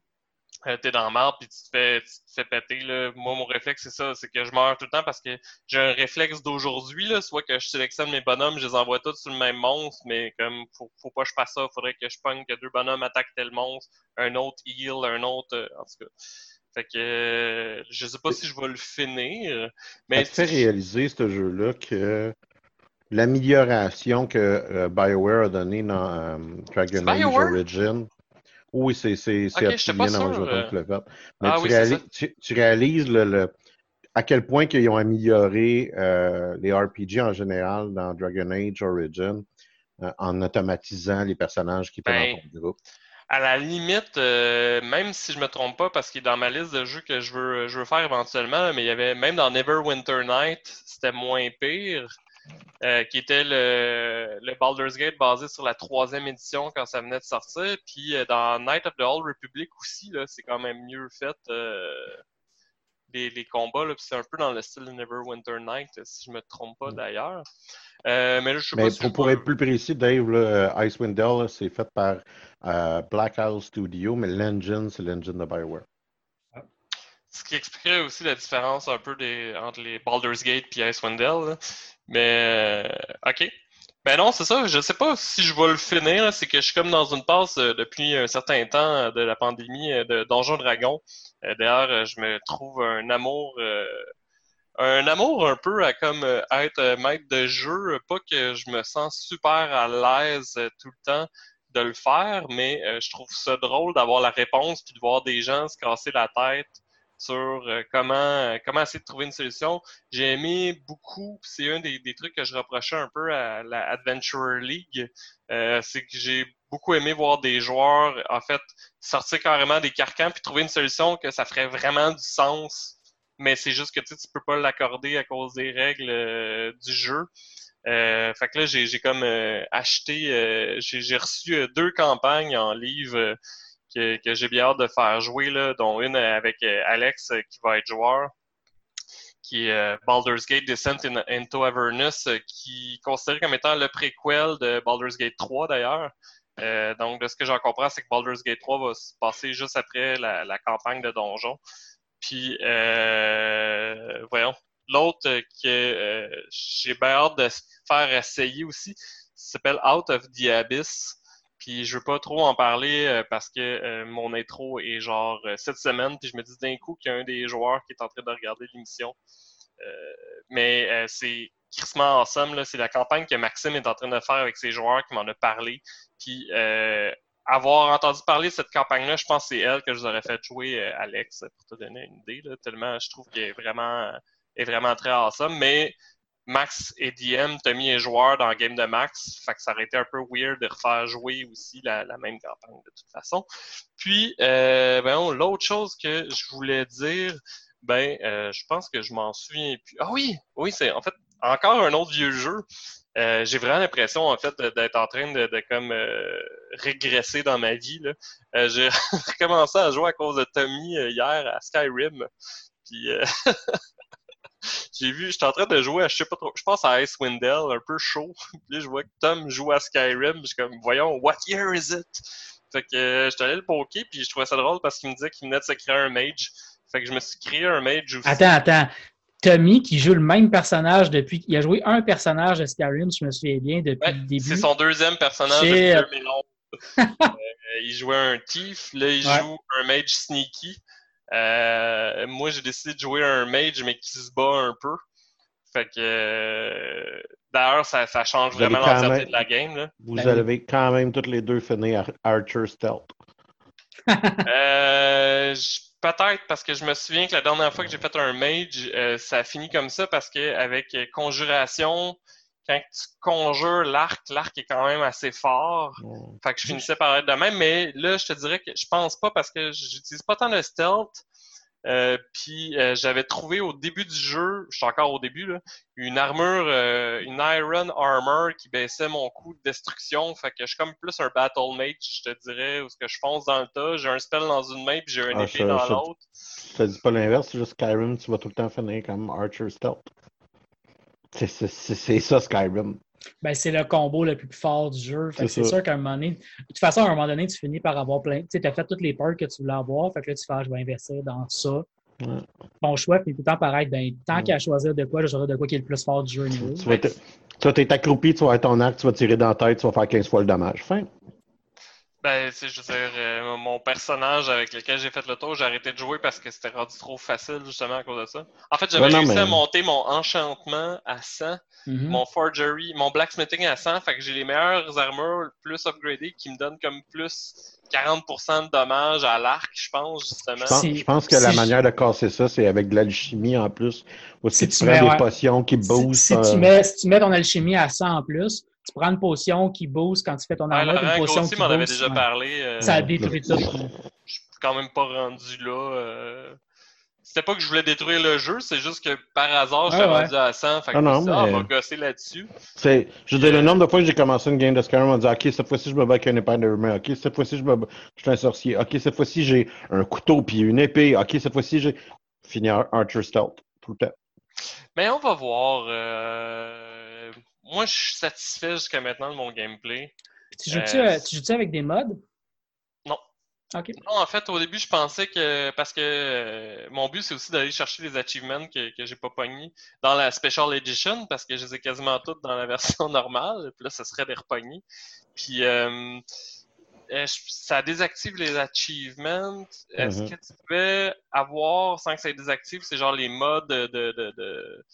euh, t'es dans le marbre puis tu te fais tu te fais péter là. Moi mon réflexe c'est ça, c'est que je meurs tout le temps parce que j'ai un réflexe d'aujourd'hui là, soit que je sélectionne mes bonhommes, je les envoie tous sur le même monstre, mais comme faut, faut pas que je fasse ça, faudrait que je pogne que deux bonhommes attaquent tel monstre, un autre heal, un autre euh, en tout cas. Fait que euh, je sais pas si je vais le finir. Mais ça te fait réaliser ce jeu-là que l'amélioration que euh, BioWare a donnée dans Dragon Age Origin oui, c'est c'est okay, dans le euh... le fait. Mais ah, tu, oui, tu, tu, réalises le, le, à quel point qu'ils ont amélioré euh, les RPG en général dans Dragon Age Origin euh, en automatisant les personnages qui étaient ben, dans ton groupe. À la limite, euh, même si je me trompe pas, parce qu'il est dans ma liste de jeux que je veux, je veux faire éventuellement, mais il y avait même dans Neverwinter Night, c'était moins pire. Euh, qui était le, le, Baldur's Gate basé sur la troisième édition quand ça venait de sortir. Puis euh, dans Night of the Old Republic aussi, c'est quand même mieux fait les, les, combats. C'est un peu dans le style de Neverwinter Night, si je me trompe pas mm. D'ailleurs. mais là, je sais pas si pour, être plus précis, Dave, là, Icewind Dale, c'est fait par Black Isle Studio, mais l'engine, c'est l'engine de Bioware. Ce qui expliquerait aussi la différence un peu des, entre les Baldur's Gate et Icewind Dale. Mais euh, OK. Ben non, c'est ça. Je sais pas si je vais le finir. C'est que je suis comme dans une passe euh, depuis un certain temps euh, de la pandémie de Donjon Dragon. D'ailleurs, je me trouve un amour un amour un peu à comme être maître de jeu. Pas que je me sens super à l'aise tout le temps de le faire, mais je trouve ça drôle d'avoir la réponse puis de voir des gens se casser la tête sur euh, comment comment essayer de trouver une solution. J'ai aimé beaucoup, c'est un des, trucs que je reprochais un peu à la Adventure League, euh, c'est que j'ai beaucoup aimé voir des joueurs en fait sortir carrément des carcans puis trouver une solution que ça ferait vraiment du sens. Mais c'est juste que tu tu peux pas l'accorder à cause des règles euh, du jeu. Euh, fait que là, j'ai comme acheté, j'ai reçu deux campagnes en livre que, j'ai bien hâte de faire jouer, là, dont une avec euh, Alex euh, qui va être joueur, qui est euh, Baldur's Gate Descent into Avernus, qui est considéré comme étant le préquel de Baldur's Gate 3 d'ailleurs. donc, de ce que j'en comprends, c'est que Baldur's Gate 3 va se passer juste après la, campagne de donjon. Puis, voyons, l'autre que j'ai bien hâte de faire essayer aussi, s'appelle Out of the Abyss Puis je veux pas trop en parler euh, parce que euh, mon intro est genre euh, cette semaine, puis je me dis d'un coup qu'il y a un des joueurs qui est en train de regarder l'émission. mais c'est crissement ensemble, là, c'est la campagne que Maxime est en train de faire avec ses joueurs qui m'en a parlé. Puis avoir entendu parler de cette campagne-là, je pense que c'est elle que je vous aurais fait jouer, Alex, pour te donner une idée. Là, tellement je trouve qu'elle est vraiment, est vraiment très awesome. Mais Max et DM, mis un joueur dans game de Max, fait que ça aurait été un peu weird de refaire jouer aussi la, même campagne de toute façon. Puis, euh, ben, l'autre chose que je voulais dire, ben, euh, je pense que je m'en souviens plus. Ah oui, oui, c'est en fait encore un autre vieux jeu. Euh, j'ai vraiment l'impression en fait d'être en train de, comme euh, régresser dans ma vie. Euh, j'ai recommencé à jouer à cause de Tommy hier à Skyrim. Puis j'ai vu, j'étais en train de jouer à, je sais pas trop, je pense à Icewind Dale, un peu chaud. Puis je vois que Tom joue à Skyrim. Je suis comme, voyons, what year is it? Fait que j'étais allé le poker, puis je trouvais ça drôle parce qu'il me disait qu'il venait de se créer un mage. Fait que je me suis créé un mage aussi. Attends, attends. Tommy qui joue le même personnage depuis. Il a joué un personnage de Skyrim, je me souviens bien, depuis le début. C'est son deuxième personnage depuis 2011. euh, il jouait un Thief, là il joue un mage sneaky. Euh, moi, j'ai décidé de jouer un mage, mais qui se bat un peu. Fait que euh, d'ailleurs, ça, ça, change vraiment l'entièreté de la game. Là. Vous ben avez quand même toutes les deux fini Archer Stealth. euh, Peut-être parce que je me souviens que la dernière fois que j'ai fait un mage, euh, ça a fini comme ça parce que avec conjuration, quand tu conjures l'arc, l'arc est quand même assez fort. Fait que je finissais par être de même, mais là, je te dirais que je pense pas parce que j'utilise pas tant de stealth. Euh, puis euh, j'avais trouvé au début du jeu, je suis encore au début, là, une armure, euh, une iron armor qui baissait mon coût de destruction. Fait que je suis comme plus un battle mage, je te dirais, où ce que je fonce dans le tas, j'ai un spell dans une main puis j'ai un ah, épée dans l'autre. Ça dis pas l'inverse, c'est juste Skyrim, tu vas tout le temps finir comme Archer Stealth. C'est ça, Skyrim. Ben, c'est le combo le plus fort du jeu. C'est sûr qu'à un moment donné, de toute façon, à un moment donné, tu finis par avoir plein. Tu as fait toutes les peurs que tu voulais avoir. Fait que là, tu fais, ah, je vais investir dans ça. Ton choix, puis tout le temps pareil, ben, tant qu'à choisir de quoi, je choisir de quoi qui est le plus fort du jeu. Tu vas être accroupi, tu vas être ton arc, tu vas tirer dans la tête, tu vas faire 15 fois le dommage. Fin. Ben, je veux dire, euh, mon personnage avec lequel j'ai fait le tour, j'ai arrêté de jouer parce que c'était rendu trop facile, justement, à cause de ça. En fait, j'avais réussi à monter mon enchantement à 100, mhm. mon forgery, mon blacksmithing à 100, fait que j'ai les meilleures armures plus upgradées qui me donnent comme plus 40% de dommages à l'arc, je pense, justement. Je pense, que la manière de casser ça, c'est avec de l'alchimie en plus. Ou si, tu prends des potions qui boostent. Si, tu euh, mets, si tu mets ton alchimie à 100 en plus, tu prends une potion qui booste quand tu fais ton armure, une potion qui m'en avait déjà parlé. Euh, ça a détruit tout. Je suis quand même pas rendu là. Euh... C'était pas que je voulais détruire le jeu, c'est juste que par hasard, je suis rendu à 100. Fait que ah non, ça, on va gosser là-dessus. C'est, je veux dire, le nombre de fois que j'ai commencé une game de Skyrim, on m'a dit, OK, cette fois-ci, je me bats avec un épée de rumeur. OK, cette fois-ci, je me bats, je suis un sorcier. OK, cette fois-ci, j'ai un couteau puis une épée. OK, cette fois-ci, j'ai fini Archer Stealth tout le temps. Mais on va voir. Euh moi, je suis satisfait jusqu'à maintenant de mon gameplay. Tu joues-tu euh, joues avec des mods? Non. OK. Non, en fait, au début, je pensais que. Parce que euh, mon but, c'est aussi d'aller chercher les achievements que, que j'ai pas pognés dans la Special Edition, parce que je les ai quasiment toutes dans la version normale. Puis là, ce serait des repognés. Puis. Euh, ça désactive les achievements. Est-ce mm-hmm. que tu peux avoir, sans que ça désactive, c'est genre les modes de, de, de de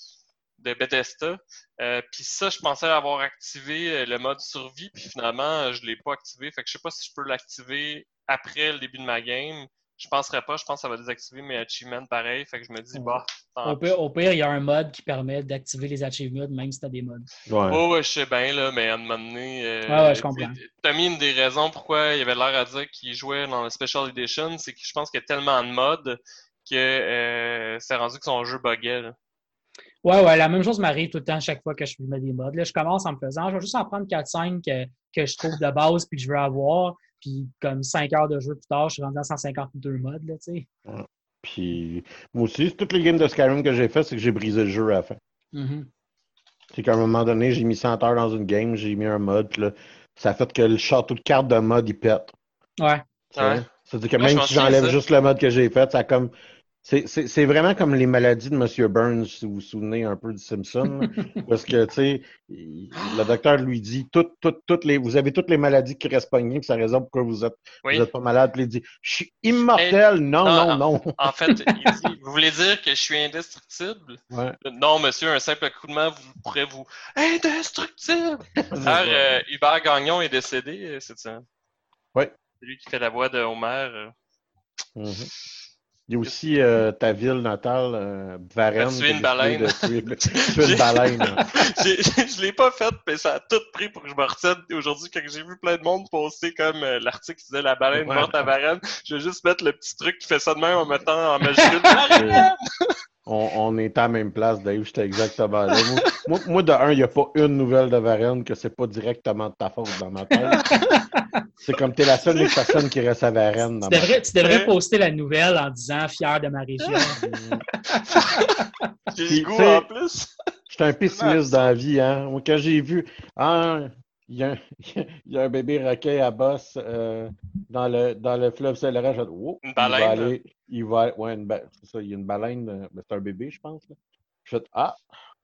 Bethesda. Euh, puis ça, je pensais avoir activé euh, le mode survie, puis finalement, je l'ai pas activé. Fait que je sais pas si je peux l'activer après le début de ma game. Je penserais pas, je pense que ça va désactiver mes achievements pareil. Fait que je me dis, bah. Au pire, au pire, il y a un mode qui permet d'activer les achievements, même si tu as des modes. Ouais. Oh, ouais, je sais bien, là, mais à un moment donné. Euh, ouais, ouais, je comprends. T'as mis une des raisons pourquoi il avait l'air à dire qu'il jouait dans la Special Edition, c'est que je pense qu'il y a tellement de modes que euh, c'est rendu que son jeu buguait. Là. Ouais, ouais, la même chose m'arrive tout le temps chaque fois que je mets des modes. Là, je commence en me faisant, je vais juste en prendre 4-5 que, que, je trouve de base puis que je veux avoir. Puis comme 5 heures de jeu plus tard, je suis rendu à 152 modes, là, tu sais. Puis moi aussi, toutes les games de Skyrim que j'ai fait, c'est que j'ai brisé le jeu à la fin. Mm-hmm. C'est qu'à un moment donné, j'ai mis 100 heures dans une game, j'ai mis un mode, puis là, ça a fait que le château de cartes de mode, il pète. Ouais. ouais. C'est-à-dire que même si j'enlève juste le mode que j'ai fait, ça a comme C'est vraiment comme les maladies de M. Burns, si vous vous souvenez un peu de Simpson. parce que, tu sais, le docteur lui dit toutes les, vous avez toutes les maladies qui restent pognées, puis ça raison pourquoi vous êtes, vous êtes pas malade. Puis il dit Je suis immortel. non, non, non, En fait, il dit Vous voulez dire que je suis indestructible? Non, monsieur, un simple coup de main vous pourrez vous. Indestructible Alors, euh, Hubert Gagnon est décédé, c'est ça Oui. C'est lui qui fait la voix de Homer. Euh. Mm-hmm. Il y a aussi euh, ta ville natale, euh, Varennes. Tu une baleine. Tu une baleine. je l'ai pas faite, mais ça a tout pris pour que je me retienne. Aujourd'hui, quand j'ai vu plein de monde poster comme euh, l'article qui disait la baleine morte à Varennes, je vais juste mettre le petit truc qui fait ça de même en mettant en majuscule on, on est à la même place, Dave, j'étais exactement là. Moi, moi, de un, il n'y a pas une nouvelle de Varennes que c'est pas directement de ta faute dans ma tête. c'est comme tu es la seule personne qui reste à Varennes. Dans tu, devrais, tu devrais poster la nouvelle en disant fier de ma région. j'ai goût en plus. J'étais un pessimiste dans la vie, hein. Moi, quand j'ai vu, ah, il y, a un, il y, a un bébé requin à bosse euh, dans, le, dans le fleuve Saint-Laurent. Oh, une baleine. Il va, aller, ouais, c'est ça, il y a une baleine, euh, mais c'est un bébé, je pense. Là. Je fais, ah,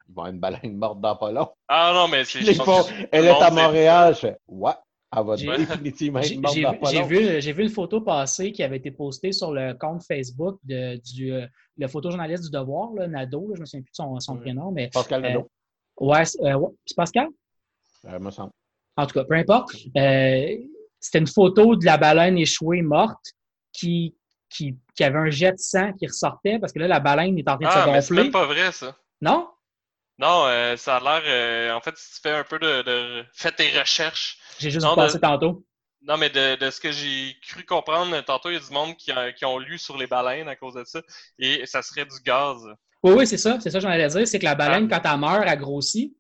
il va y avoir une baleine morte dans pas long. Ah non, mais c'est. Elle est à Montréal. Je fais, ouais. Elle va définitivement être morte dans pas long. Vu, j'ai vu une photo passée qui avait été postée sur le compte Facebook de, du euh, le photojournaliste du Devoir, là, Nadeau. Là, je me souviens plus de son, son prénom. Mais, Pascal Nadeau. ouais, c'est Pascal? Euh, me semble. En tout cas, peu importe. Euh, c'était une photo de la baleine échouée morte qui, qui, qui, avait un jet de sang qui ressortait parce que là, la baleine est en train de ah, se gonfler. c'est même pas vrai, ça. Non? Non, euh, ça a l'air. Euh, en fait, si tu fais un peu de. de fais tes recherches. J'ai juste passé tantôt. Non, mais de, de ce que j'ai cru comprendre, tantôt, il y a du monde qui, qui, ont lu sur les baleines à cause de ça. Et ça serait du gaz. Oui, oui, c'est ça. C'est ça que j'en allais dire. C'est que la baleine, ah. quand elle meurt, elle grossit.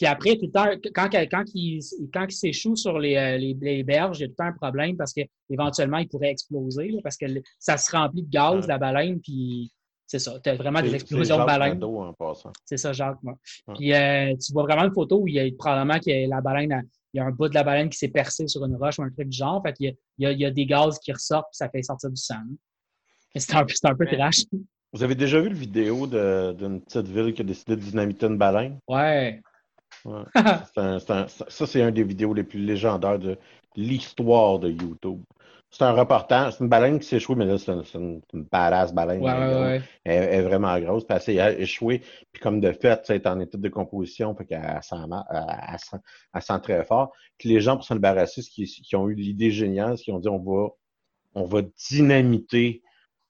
Puis après, tout le temps, quand, quand, il, quand il s'échoue sur les, euh, les, les, berges, il y a tout le temps un problème parce qu'éventuellement, il pourrait exploser parce que ça se remplit de gaz, la baleine, puis c'est ça. Tu as vraiment des explosions de baleine. C'est ça, Jacques. Puis euh, tu vois vraiment une photo où il y a probablement que la baleine, il y a un bout de la baleine qui s'est percé sur une roche ou un truc du genre. Fait qu'il y, a, il y a des gaz qui ressortent, puis ça fait sortir du sang. C'est un, un, peu trash. Vous avez déjà vu le vidéo d'une petite ville qui a décidé de dynamiter une baleine? Ouais. ça, c'est un des vidéos les plus légendaires de l'histoire de YouTube. C'est un reportage, c'est une baleine qui s'est échouée, mais là, c'est une, une, badass baleine. elle, est vraiment grosse, puis elle s'est échouée, puis comme de fait, elle est en état de composition, fait qu'elle sent, elle, sent, très fort. Puis les gens, pour s'en débarrasser, qui, qui ont eu l'idée géniale, c'est qu'ils ont dit on va, on va dynamiter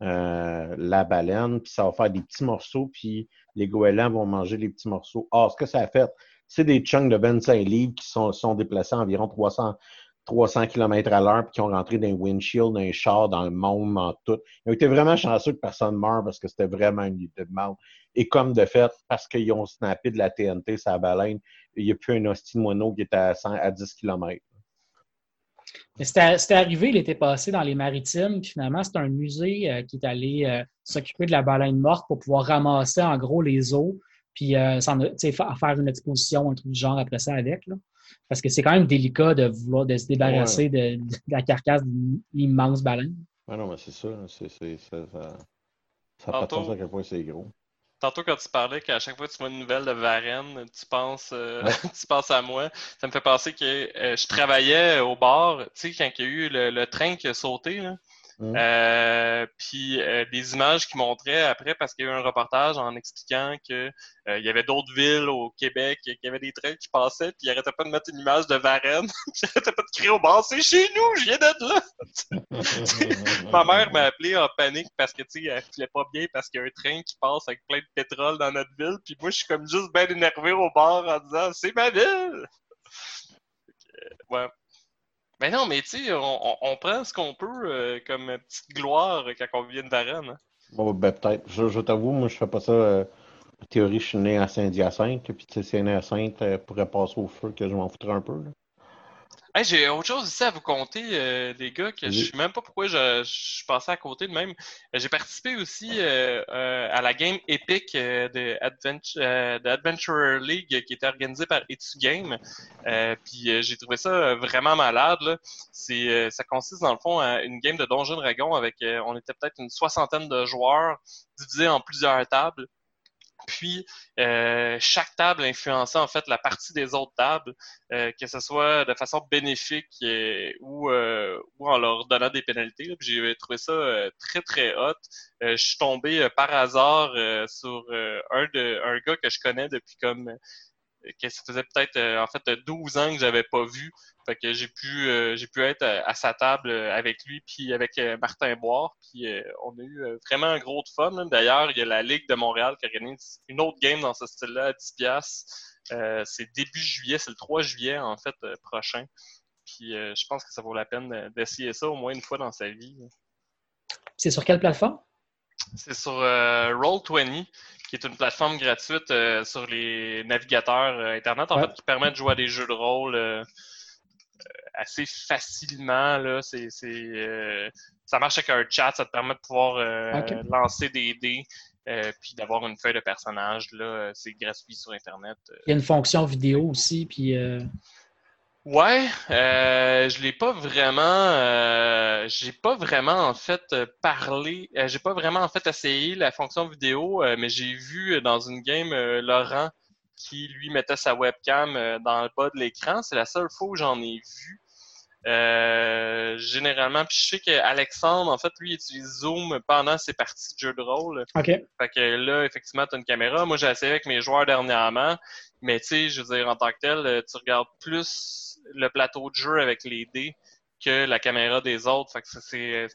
euh, la baleine, puis ça va faire des petits morceaux, puis les goélands vont manger les petits morceaux. Or, ce que ça a fait, c'est des chunks de 25 livres qui sont, sont déplacés à environ 300, 300 km à l'heure puis qui ont rentré dans un windshield, dans un char, dans le monde, en tout. Ils ont été vraiment chanceux que personne ne meure parce que c'était vraiment une idée de mal. Et comme de fait, parce qu'ils ont snappé de la TNT, sa baleine, il n'y a plus un hostie de qui est à, 100, à 10 km. C'était arrivé il était passé dans les maritimes, puis finalement, c'est un musée euh, qui est allé euh, s'occuper de la baleine morte pour pouvoir ramasser en gros les os puis euh, faire une exposition, un truc du genre après ça avec. Là. Parce que c'est quand même délicat de vouloir de se débarrasser de, la carcasse d'une immense baleine. Ah non, mais c'est ça. C'est, ça ça n'a pas de à quel point c'est gros. Tantôt, quand tu parlais qu'à chaque fois que tu vois une nouvelle de Varennes, tu penses, euh, tu penses à moi. Ça me fait penser que euh, je travaillais au bar, tu sais, quand il y a eu le, le train qui a sauté. Là. Mmh. Euh, puis euh, des images qui montraient après, parce qu'il y a eu un reportage en expliquant que euh, il y avait d'autres villes au Québec, qu'il y avait des trains qui passaient, puis il arrêtait pas de mettre une image de Varennes, puis il arrêtait pas de crier au bar, c'est chez nous, je viens d'être là. Ma mère m'a appelé en panique parce que tu sais, elle filait pas bien parce qu'il y a un train qui passe avec plein de pétrole dans notre ville, puis moi je suis comme juste bien énervé au bar en disant c'est ma ville. ouais. Mais non, mais tu sais, on, prend ce qu'on peut euh, comme petite gloire quand on vient de Varennes. Hein. Bon, ben peut-être. Je, t'avoue, moi, je fais pas ça. Euh, en théorie, je suis né à Saint-Hyacinthe, puis tu sais, Saint-Hyacinthe euh, pourrait passer au feu que je m'en foutrais un peu. Hey, j'ai autre chose ici à vous conter, euh, les gars, que je sais même pas pourquoi je, je passais à côté de même. J'ai participé aussi euh, euh, à la game Epic euh, de, Adventure, de Adventurer League qui était organisée par Etu Game. puis j'ai trouvé ça vraiment malade. Là. C'est, ça consiste dans le fond à une game de Donjon Dragon avec, on était peut-être une soixantaine de joueurs divisés en plusieurs tables. Puis euh, chaque table influençait en fait la partie des autres tables, euh, que ce soit de façon bénéfique euh, ou, ou en leur donnant des pénalités. J'ai trouvé ça très très hot. je suis tombé par hasard sur un de un gars que je connais depuis comme que ça faisait peut-être en fait 12 ans que j'avais pas vu. Fait que j'ai pu euh, j'ai pu être à, sa table euh, avec lui puis avec euh, Martin Boire puis on a eu vraiment un gros de fun. D'ailleurs, il y a la Ligue de Montréal qui organise une autre game dans ce style-là à 10 c'est début juillet, c'est le 3 juillet en fait prochain. Puis je pense que ça vaut la peine d'essayer ça au moins une fois dans sa vie. C'est sur quelle plateforme? C'est sur Roll20, qui est une plateforme gratuite sur les navigateurs Internet, en fait, qui permet de jouer à des jeux de rôle assez facilement. Là. Euh, ça marche avec un chat, ça te permet de pouvoir euh, lancer des dés. Euh, puis d'avoir une feuille de personnage, là, c'est gratuit sur Internet. Il y a une fonction vidéo aussi, puis... Ouais, je l'ai pas vraiment, j'ai pas vraiment en fait parlé, j'ai pas vraiment en fait essayé la fonction vidéo, mais j'ai vu dans une game Laurent qui lui mettait sa webcam dans le bas de l'écran. C'est la seule fois où j'en ai vu. Euh, généralement, puis je sais qu'Alexandre, en fait, lui, utilise Zoom pendant ses parties de jeu de rôle. OK. Fait que là, effectivement, tu as une caméra. Moi, j'ai essayé avec mes joueurs dernièrement, mais tu sais, je veux dire, en tant que tel, euh, tu regardes plus le plateau de jeu avec les dés que la caméra des autres. Fait que c'est...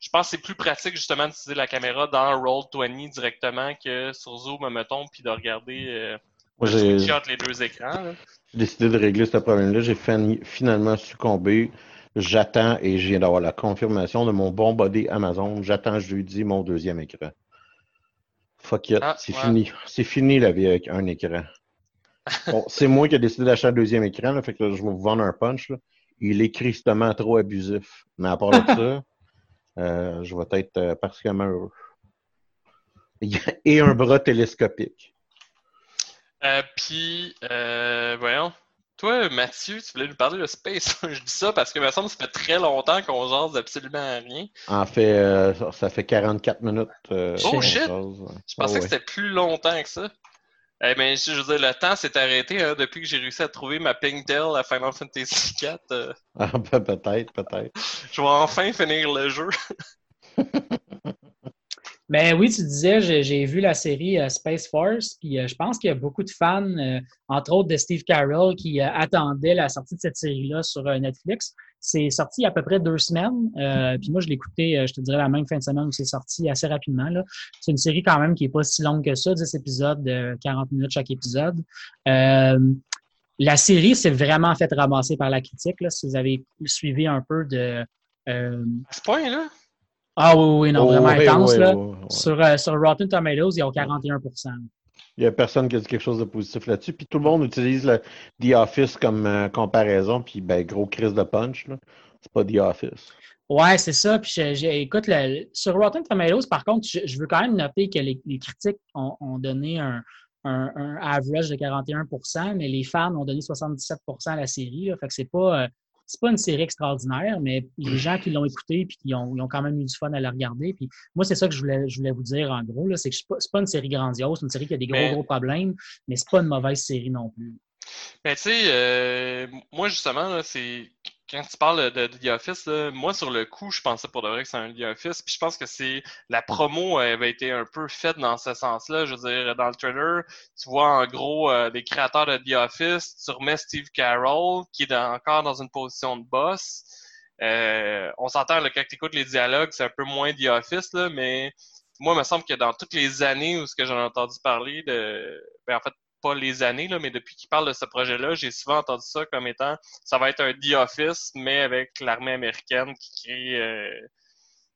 Je pense que c'est plus pratique, justement, d'utiliser la caméra dans Roll20 directement que sur Zoom, mettons, puis de regarder... Euh, Moi, j'ai... les deux écrans. Là j'ai décidé de régler ce problème-là. J'ai finalement succombé. J'attends et je viens d'avoir la confirmation de mon bon body Amazon. J'attends jeudi mon deuxième écran. Fuck it. Ah, c'est fini. C'est fini la vie avec un écran. Bon, c'est moi qui ai décidé d'acheter un deuxième écran, fait que je vais vous vendre un punch. Il est tristement trop abusif. Mais à part de ça, euh, je vais être euh, particulièrement heureux. Et un bras télescopique. Euh, puis, euh, voyons. Toi, Mathieu, tu voulais nous parler de Space. je dis ça parce que, me semble, ça fait très longtemps qu'on jase absolument rien. En fait, euh, ça fait 44 minutes. Euh, oh shit! Je pensais que c'était plus longtemps que ça. Eh ben, je veux dire, le temps s'est arrêté hein, depuis que j'ai réussi à trouver ma Pingtail à Final Fantasy IV. Ah, ben, peut-être, peut-être. Je vais enfin finir le jeu. Ben oui, tu disais, j'ai vu la série euh, Space Force, puis euh, je pense qu'il y a beaucoup de fans, euh, entre autres de Steve Carroll, qui attendaient la sortie de cette série-là sur Netflix. C'est sorti il y a à peu près deux semaines, puis moi je l'ai écouté, je te dirais, la même fin de semaine où c'est sorti assez rapidement. C'est une série quand même qui est pas si longue que ça, 10 épisodes de 40 minutes chaque épisode. la série s'est vraiment fait ramasser par la critique, là, si vous avez suivi un peu de... à ce point-là? Ah oui, oui, non, vraiment intense. là. Sur, euh, sur Rotten Tomatoes, ils ont 41 Il n'y a personne qui a dit quelque chose de positif là-dessus. Puis tout le monde utilise le The Office comme euh, comparaison. Puis, ben, gros crise de punch. C'est pas The Office. Ouais, c'est ça. Puis, écoute, sur Rotten Tomatoes, par contre, je, veux quand même noter que les, critiques ont, donné un, un, un, average de 41% mais les fans ont donné 77% à la série. Là, fait que c'est pas. Euh, c'est pas une série extraordinaire, mais les gens qui l'ont écouté puis qui ont, ont, quand même eu du fun à la regarder. Puis moi, c'est ça que je voulais, je voulais vous dire en gros, c'est que c'est pas, pas une série grandiose, c'est une série qui a des gros, gros problèmes, mais c'est pas une mauvaise série non plus. Mais tu sais, euh, moi justement, c'est quand tu parles de, The Office, moi sur le coup, je pensais pour de vrai que c'est un The Office, puis je pense que c'est la promo avait été un peu faite dans ce sens-là. Je veux dire, dans le trailer, tu vois en gros euh, des créateurs de The Office, tu remets Steve Carroll qui est encore dans une position de boss. Euh, on s'entend quand tu écoutes les dialogues, c'est un peu moins The Office, là, mais moi, il me semble que dans toutes les années où ce que j'en ai entendu parler de, ben, en fait, pas les années, là, mais depuis qu'il parle de ce projet-là, j'ai souvent entendu ça comme étant ça va être un The Office, mais avec l'armée américaine qui crée euh,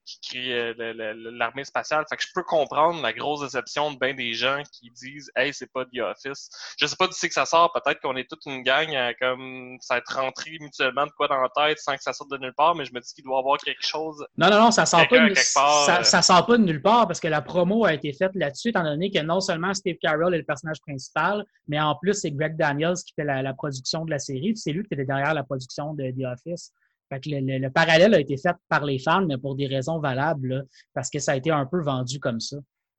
qui crée euh, l'armée spatiale. Fait que je peux comprendre la grosse déception de bien des gens qui disent Hey, c'est pas The Office. Je sais pas c'est que ça sort. Peut-être qu'on est toute une gang à comme ça être rentré mutuellement de quoi dans la tête sans que ça sorte de nulle part, mais je me dis qu'il doit y avoir quelque chose. Non, non, non, ça sort pas de, ça, ça, sort pas de nulle part parce que la promo a été faite là-dessus, étant donné que non seulement Steve Carroll est le personnage principal, mais en plus c'est Greg Daniels qui fait la, production de la série. C'est lui qui était derrière la production de The Office. Fait que le, parallèle a été fait par les fans, mais pour des raisons valables, parce que ça a été un peu vendu comme ça.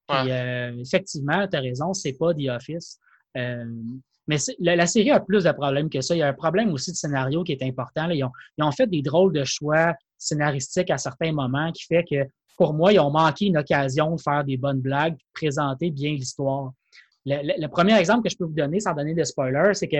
Euh, effectivement, tu as raison, c'est pas The Office. Euh, mais la, série a plus de problèmes que ça. Il y a un problème aussi de scénario qui est important. Ils, ont, fait des drôles de choix scénaristiques à certains moments qui fait que, pour moi, ils ont manqué une occasion de faire des bonnes blagues, de présenter bien l'histoire. Le, premier exemple que je peux vous donner, sans donner de spoiler, c'est que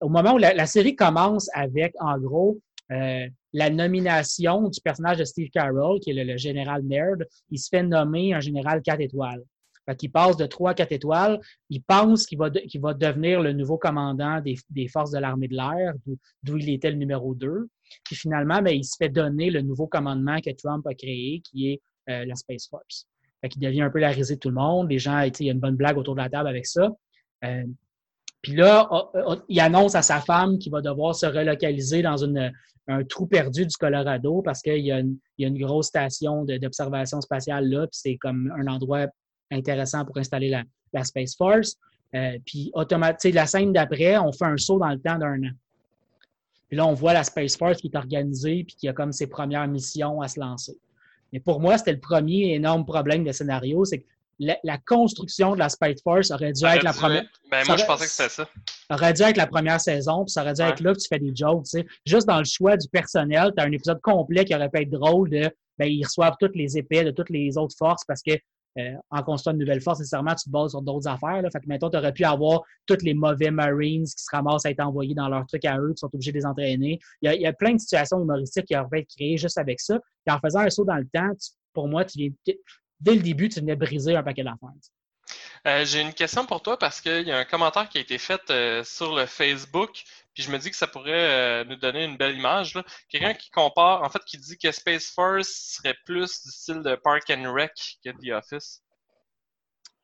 au moment où la, série commence avec, en gros, euh, la nomination du personnage de Steve Carroll, qui est le, général nerd, il se fait nommer un général 4 étoiles. Fait qu'il passe de 3 à 4 étoiles. Il pense qu'il va, va devenir le nouveau commandant des, forces de l'armée de l'air, d'où il était le numéro 2. Puis finalement, ben, il se fait donner le nouveau commandement que Trump a créé, qui est euh, la Space Force. Fait qu'il devient un peu la risée de tout le monde. Les gens, il y a une bonne blague autour de la table avec ça. Euh, puis là, il annonce à sa femme qu'il va devoir se relocaliser dans un trou perdu du Colorado parce qu'il y, a une grosse station d'observation spatiale là, puis c'est comme un endroit intéressant pour installer la, Space Force. Euh, puis la scène d'après, on fait un saut dans le temps d'un an. Puis là, on voit la Space Force qui est organisée puis qui a comme ses premières missions à se lancer. Mais pour moi, c'était le premier énorme problème de scénario, c'est que la, construction de la Space Force aurait dû être la première. Ben, moi, je pensais que c'était ça. Aurait dû être la première saison, puis ça aurait dû être là que tu fais des jokes. sais. Juste dans le choix du personnel, tu as un épisode complet qui aurait pu être drôle de ben, ils reçoivent toutes les épées de toutes les autres forces parce que euh, en construisant une nouvelle force, nécessairement, tu te bases sur d'autres affaires. Là. Fait que, mettons, tu aurais pu avoir tous les mauvais Marines qui se ramassent à être envoyés dans leur truc à eux, qui sont obligés de les entraîner. Il y a, plein de situations humoristiques qui auraient pu être créées juste avec ça. Puis en faisant un saut dans le temps, pour moi, tu viens, dès le début, tu venais briser un paquet d'affaires. Euh, j'ai une question pour toi parce qu'il y a un commentaire qui a été fait euh, sur le Facebook, puis je me dis que ça pourrait euh, nous donner une belle image. Quelqu'un qui compare, en fait, qui dit que Space Force serait plus du style de Park and Rec que The Office.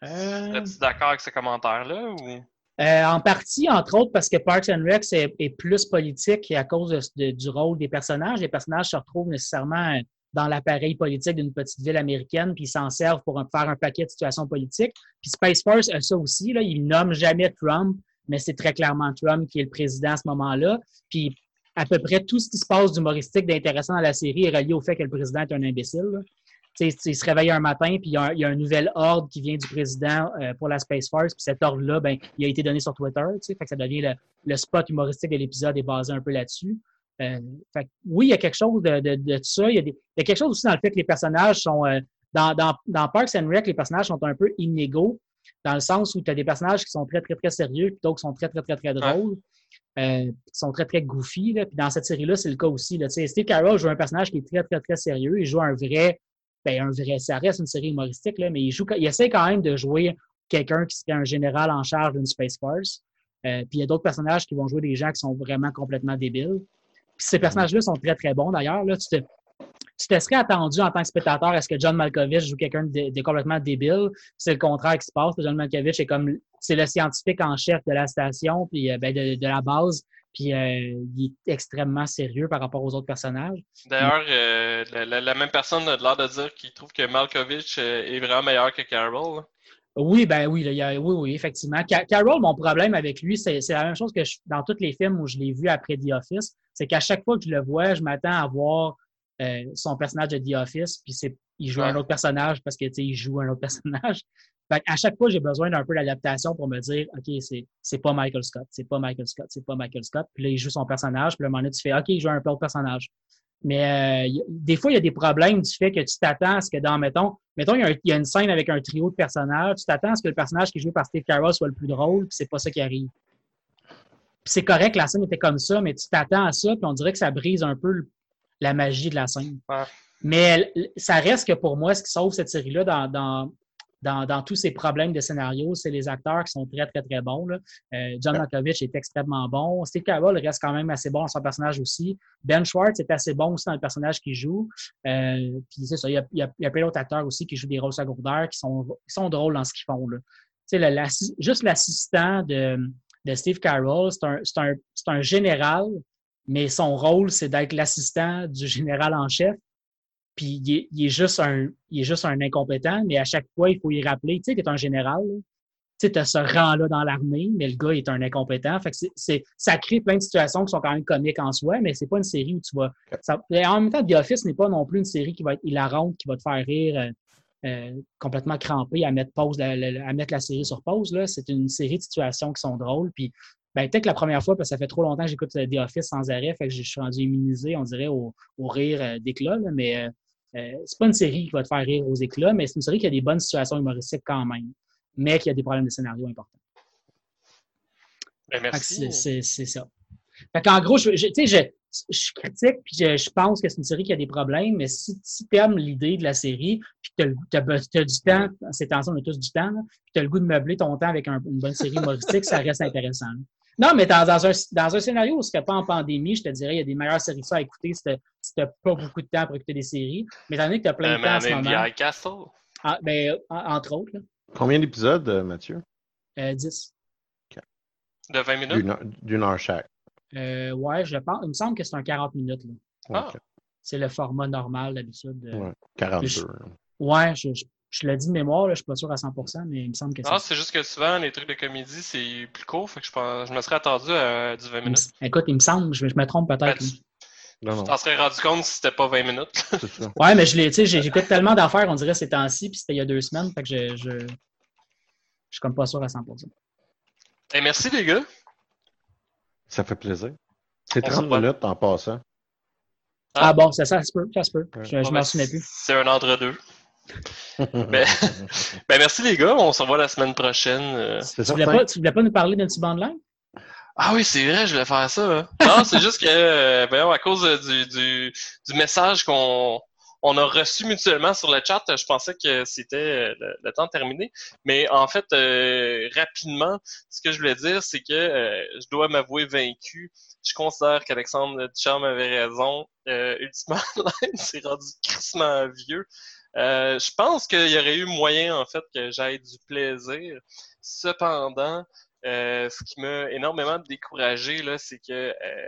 Es-tu d'accord avec ce commentaire-là ou? en partie, entre autres, parce que Parks and Rec est, plus politique à cause du rôle des personnages. Les personnages se retrouvent nécessairement dans l'appareil politique d'une petite ville américaine, puis ils s'en servent pour faire un paquet de situations politiques. Puis Space Force a ça aussi, là, il nomme jamais Trump, mais c'est très clairement Trump qui est le président à ce moment-là. Puis à peu près tout ce qui se passe d'humoristique, d'intéressant dans la série est relié au fait que le président est un imbécile. Il se réveille un matin, puis il y, a un, nouvel ordre qui vient du président euh, pour la Space Force, puis cet ordre-là, ben, il a été donné sur Twitter, ça devient le, le spot humoristique de l'épisode est basé un peu là-dessus. Euh, oui, il y a quelque chose de, de, ça. Il y, a quelque chose aussi dans le fait que les personnages sont. Euh, dans, dans, dans, Parks and Rec, les personnages sont un peu inégaux, dans le sens où tu as des personnages qui sont très, très, très sérieux, puis d'autres qui sont très, très, très, très drôles, euh, qui sont très, très goofy. Là. Puis dans cette série-là, c'est le cas aussi. Là. Steve Carroll joue un personnage qui est très, très, très sérieux. Il joue un vrai. Ben, un vrai. Ça reste une série humoristique, là, mais il, joue, il essaie quand même de jouer quelqu'un qui serait un général en charge d'une Space Force. puis il y a d'autres personnages qui vont jouer des gens qui sont vraiment complètement débiles ces personnages-là sont très, très bons d'ailleurs. Tu te, tu serais attendu en tant que spectateur à ce que John Malkovich joue quelqu'un de, complètement débile. C'est le contraire qui se passe. John Malkovich est comme c'est le scientifique en chef de la station, puis euh, ben, de, la base. Puis euh, il est extrêmement sérieux par rapport aux autres personnages. D'ailleurs, euh, la, même personne a l'air de dire qu'il trouve que Malkovich est vraiment meilleur que Carol. Oui, ben oui, il y a, oui, oui, effectivement. Carol, mon problème avec lui, c'est la même chose que dans tous les films où je l'ai vu après The Office, c'est qu'à chaque fois que je le vois, je m'attends à voir euh, son personnage de The Office, puis c'est il joue un autre personnage parce que il joue un autre personnage. Fait à chaque fois, j'ai besoin d'un peu d'adaptation pour me dire OK, c'est, c'est pas Michael Scott, c'est pas Michael Scott, c'est pas Michael Scott. Puis là, il joue son personnage, puis là, à un moment donné, tu fais OK, il joue un peu autre personnage. Mais euh, des fois, il y a des problèmes du fait que tu t'attends à ce que dans, mettons, mettons, il y, a une scène avec un trio de personnages, tu t'attends à ce que le personnage qui est joué par Steve Carell soit le plus drôle, puis c'est pas ça qui arrive. c'est correct, la scène était comme ça, mais tu t'attends à ça, puis on dirait que ça brise un peu la magie de la scène. Mais ça reste que pour moi, ce qui sauve cette série-là dans, dans, dans, tous ces problèmes de scénario, c'est les acteurs qui sont très, très, très bons. Là. Euh, John Malkovich est extrêmement bon. Steve Carell reste quand même assez bon dans son personnage aussi. Ben Schwartz est assez bon aussi dans le personnage qu'il joue. Euh, puis c'est ça, il y a, il y a, plein d'autres acteurs aussi qui jouent des rôles secondaires qui sont, qui sont drôles dans ce qu'ils font. Là. Le, la, juste l'assistant de, de Steve Carell, c'est un, un, un général, mais son rôle, c'est d'être l'assistant du général en chef. Puis il est, juste un, il est juste un incompétent, mais à chaque fois, il faut y rappeler, tu sais, est un général. Tu sais, as ce rang-là dans l'armée, mais le gars est un incompétent. Fait que c'est, ça crée plein de situations qui sont quand même comiques en soi, mais c'est pas une série où tu vas. en même temps, The Office n'est pas non plus une série qui va être hilarante, qui va te faire rire euh, euh, complètement crampé à mettre pause, à, mettre la série sur pause. Là. C'est une série de situations qui sont drôles. Puis ben, peut-être que la première fois, parce que ça fait trop longtemps que j'écoute The Office sans arrêt, fait que je suis rendu immunisé, on dirait, au, rire euh, d'éclat, mais euh, c'est pas une série qui va te faire rire aux éclats, mais c'est une série qui a des bonnes situations humoristiques quand même, mais qui a des problèmes de scénario importants. Ben, merci. C'est ça. Fait en gros, je, je, je, je critique puis je, pense que c'est une série qui a des problèmes, mais si, si tu aimes l'idée de la série, puis que tu as, du temps, c'est temps on a tous du temps, puis tu as le goût de meubler ton temps avec une bonne série humoristique, ça reste intéressant. Non, mais dans, un, dans un scénario où ce pas en pandémie, je te dirais, il y a des meilleures séries ça à écouter si tu n'as pas beaucoup de temps pour écouter des séries. Mais étant donné que tu as plein de temps en ce moment. Castle. Ah, ben, entre autres. Combien d'épisodes, euh, Mathieu? Euh, 10. De 20 minutes? D'une heure chaque. Euh, ouais, je pense. Il me semble que c'est un 40 minutes. Là. Ah. C'est le format normal d'habitude. Ouais, 42. Je, ouais, je, je l'ai dit de mémoire, là, je suis pas sûr à 100%, mais il me semble que c'est. Ah, c'est juste que souvent, les trucs de comédie, c'est plus court, fait que je, pense, je me serais attendu à du 20 minutes. Écoute, il me semble, je, me trompe peut-être. Ben, tu t'en serais rendu compte si c'était pas 20 minutes. ouais, mais je l'ai, tu sais, j'écoute tellement d'affaires, on dirait ces temps-ci, puis c'était il y a deux semaines, fait que je, je, je suis comme pas sûr à 100%. Et merci les gars. Ça fait plaisir. C'est 30 minutes en passant. Ah, ah bon, c'est ça, ça se peut, ça se peut. Je, ne m'en souvenais plus. C'est un entre-deux. Ben, ben, merci les gars, on se revoit la semaine prochaine. Euh. Tu voulais, pas, tu voulais pas nous parler d'un petit bandline? Ah oui, c'est vrai, je voulais faire ça. Hein. Non, c'est juste que, euh, à cause du, du, du message qu'on on a reçu mutuellement sur le chat, je pensais que c'était euh, le, temps terminé. Mais en fait, rapidement, ce que je voulais dire, c'est que je dois m'avouer vaincu. Je considère qu'Alexandre Duchamp avait raison. ultimement, c'est rendu crissement vieux. Euh, je pense qu'il y aurait eu moyen, en fait, que j'aille du plaisir. Cependant, euh, ce qui m'a énormément découragé, là, c'est que euh,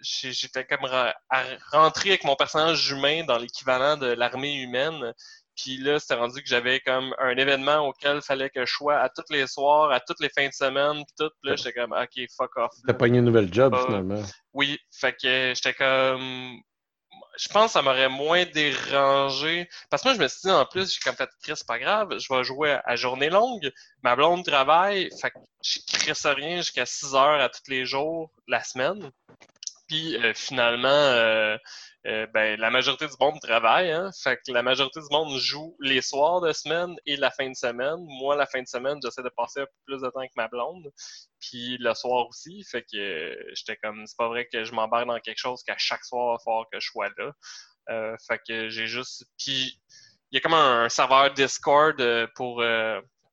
j'étais comme rentré avec mon personnage humain dans l'équivalent de l'armée humaine. Puis là, c'était rendu que j'avais comme un événement auquel il fallait que je sois à tous les soirs, à toutes les fins de semaine, puis tout. Puis là, j'étais comme, OK, fuck off. T'as pas une nouvelle job, finalement. Oui, fait que j'étais comme, je pense que ça m'aurait moins dérangé. Parce que moi, je me suis dit, en plus, j'ai comme fait, Chris, c'est pas grave, je vais jouer à journée longue. Ma blonde travaille, fait que je crisse rien jusqu'à 6 heures à tous les jours la semaine. Puis euh, finalement, euh, euh, ben, la majorité du monde travaille, hein? Fait que la majorité du monde joue les soirs de semaine et la fin de semaine. Moi, la fin de semaine, j'essaie de passer un peu plus de temps avec ma blonde. Puis le soir aussi. Fait que j'étais comme c'est pas vrai que je m'embarque dans quelque chose qu'à chaque soir, il falloir que je sois là. Fait que j'ai juste. Puis il y a comme un, serveur Discord pour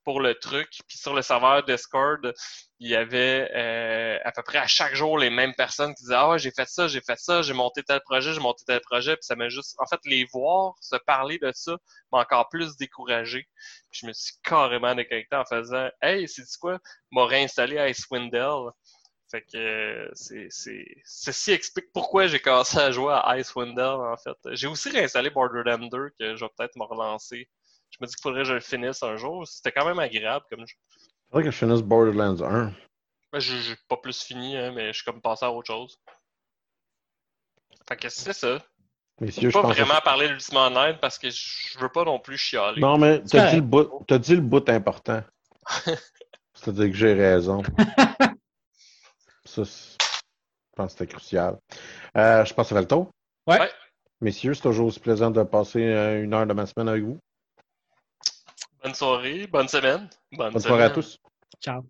pour le truc. Puis sur le serveur Discord, il y avait euh, à peu près à chaque jour les mêmes personnes qui disaient Ah j'ai fait ça, j'ai fait ça, j'ai monté tel projet, j'ai monté tel projet, puis ça m'a juste. En fait, les voir se parler de ça m'a encore plus découragé. Puis je me suis carrément déconnecté en faisant Hey, c'est quoi? M'a réinstallé Icewind Dale. Fait que c'est c'est ceci explique pourquoi j'ai commencé à jouer à Icewind Dale en fait. J'ai aussi réinstallé Borderlands 2 que je vais peut-être me relancer je me dis qu'il faudrait que je le finisse un jour. C'était quand même agréable comme jeu. Il faudrait que je finisse Borderlands 1. Ben, j'ai pas plus fini, hein, mais je suis comme passé à autre chose. Fait que c'est ça. Messieurs, je peux pas vraiment parler de l'ultimate Online parce que je veux pas non plus chialer. Non, mais t'as dit, le dit le bout important. C'est-à-dire que j'ai raison. ça, je pense que c'était crucial. Euh, je pense que ça le tour. Ouais. Messieurs, c'est toujours aussi plaisant de passer euh, une heure de ma semaine avec vous. Bonne soirée, bonne semaine. Bonne, bonne soirée à tous. Ciao.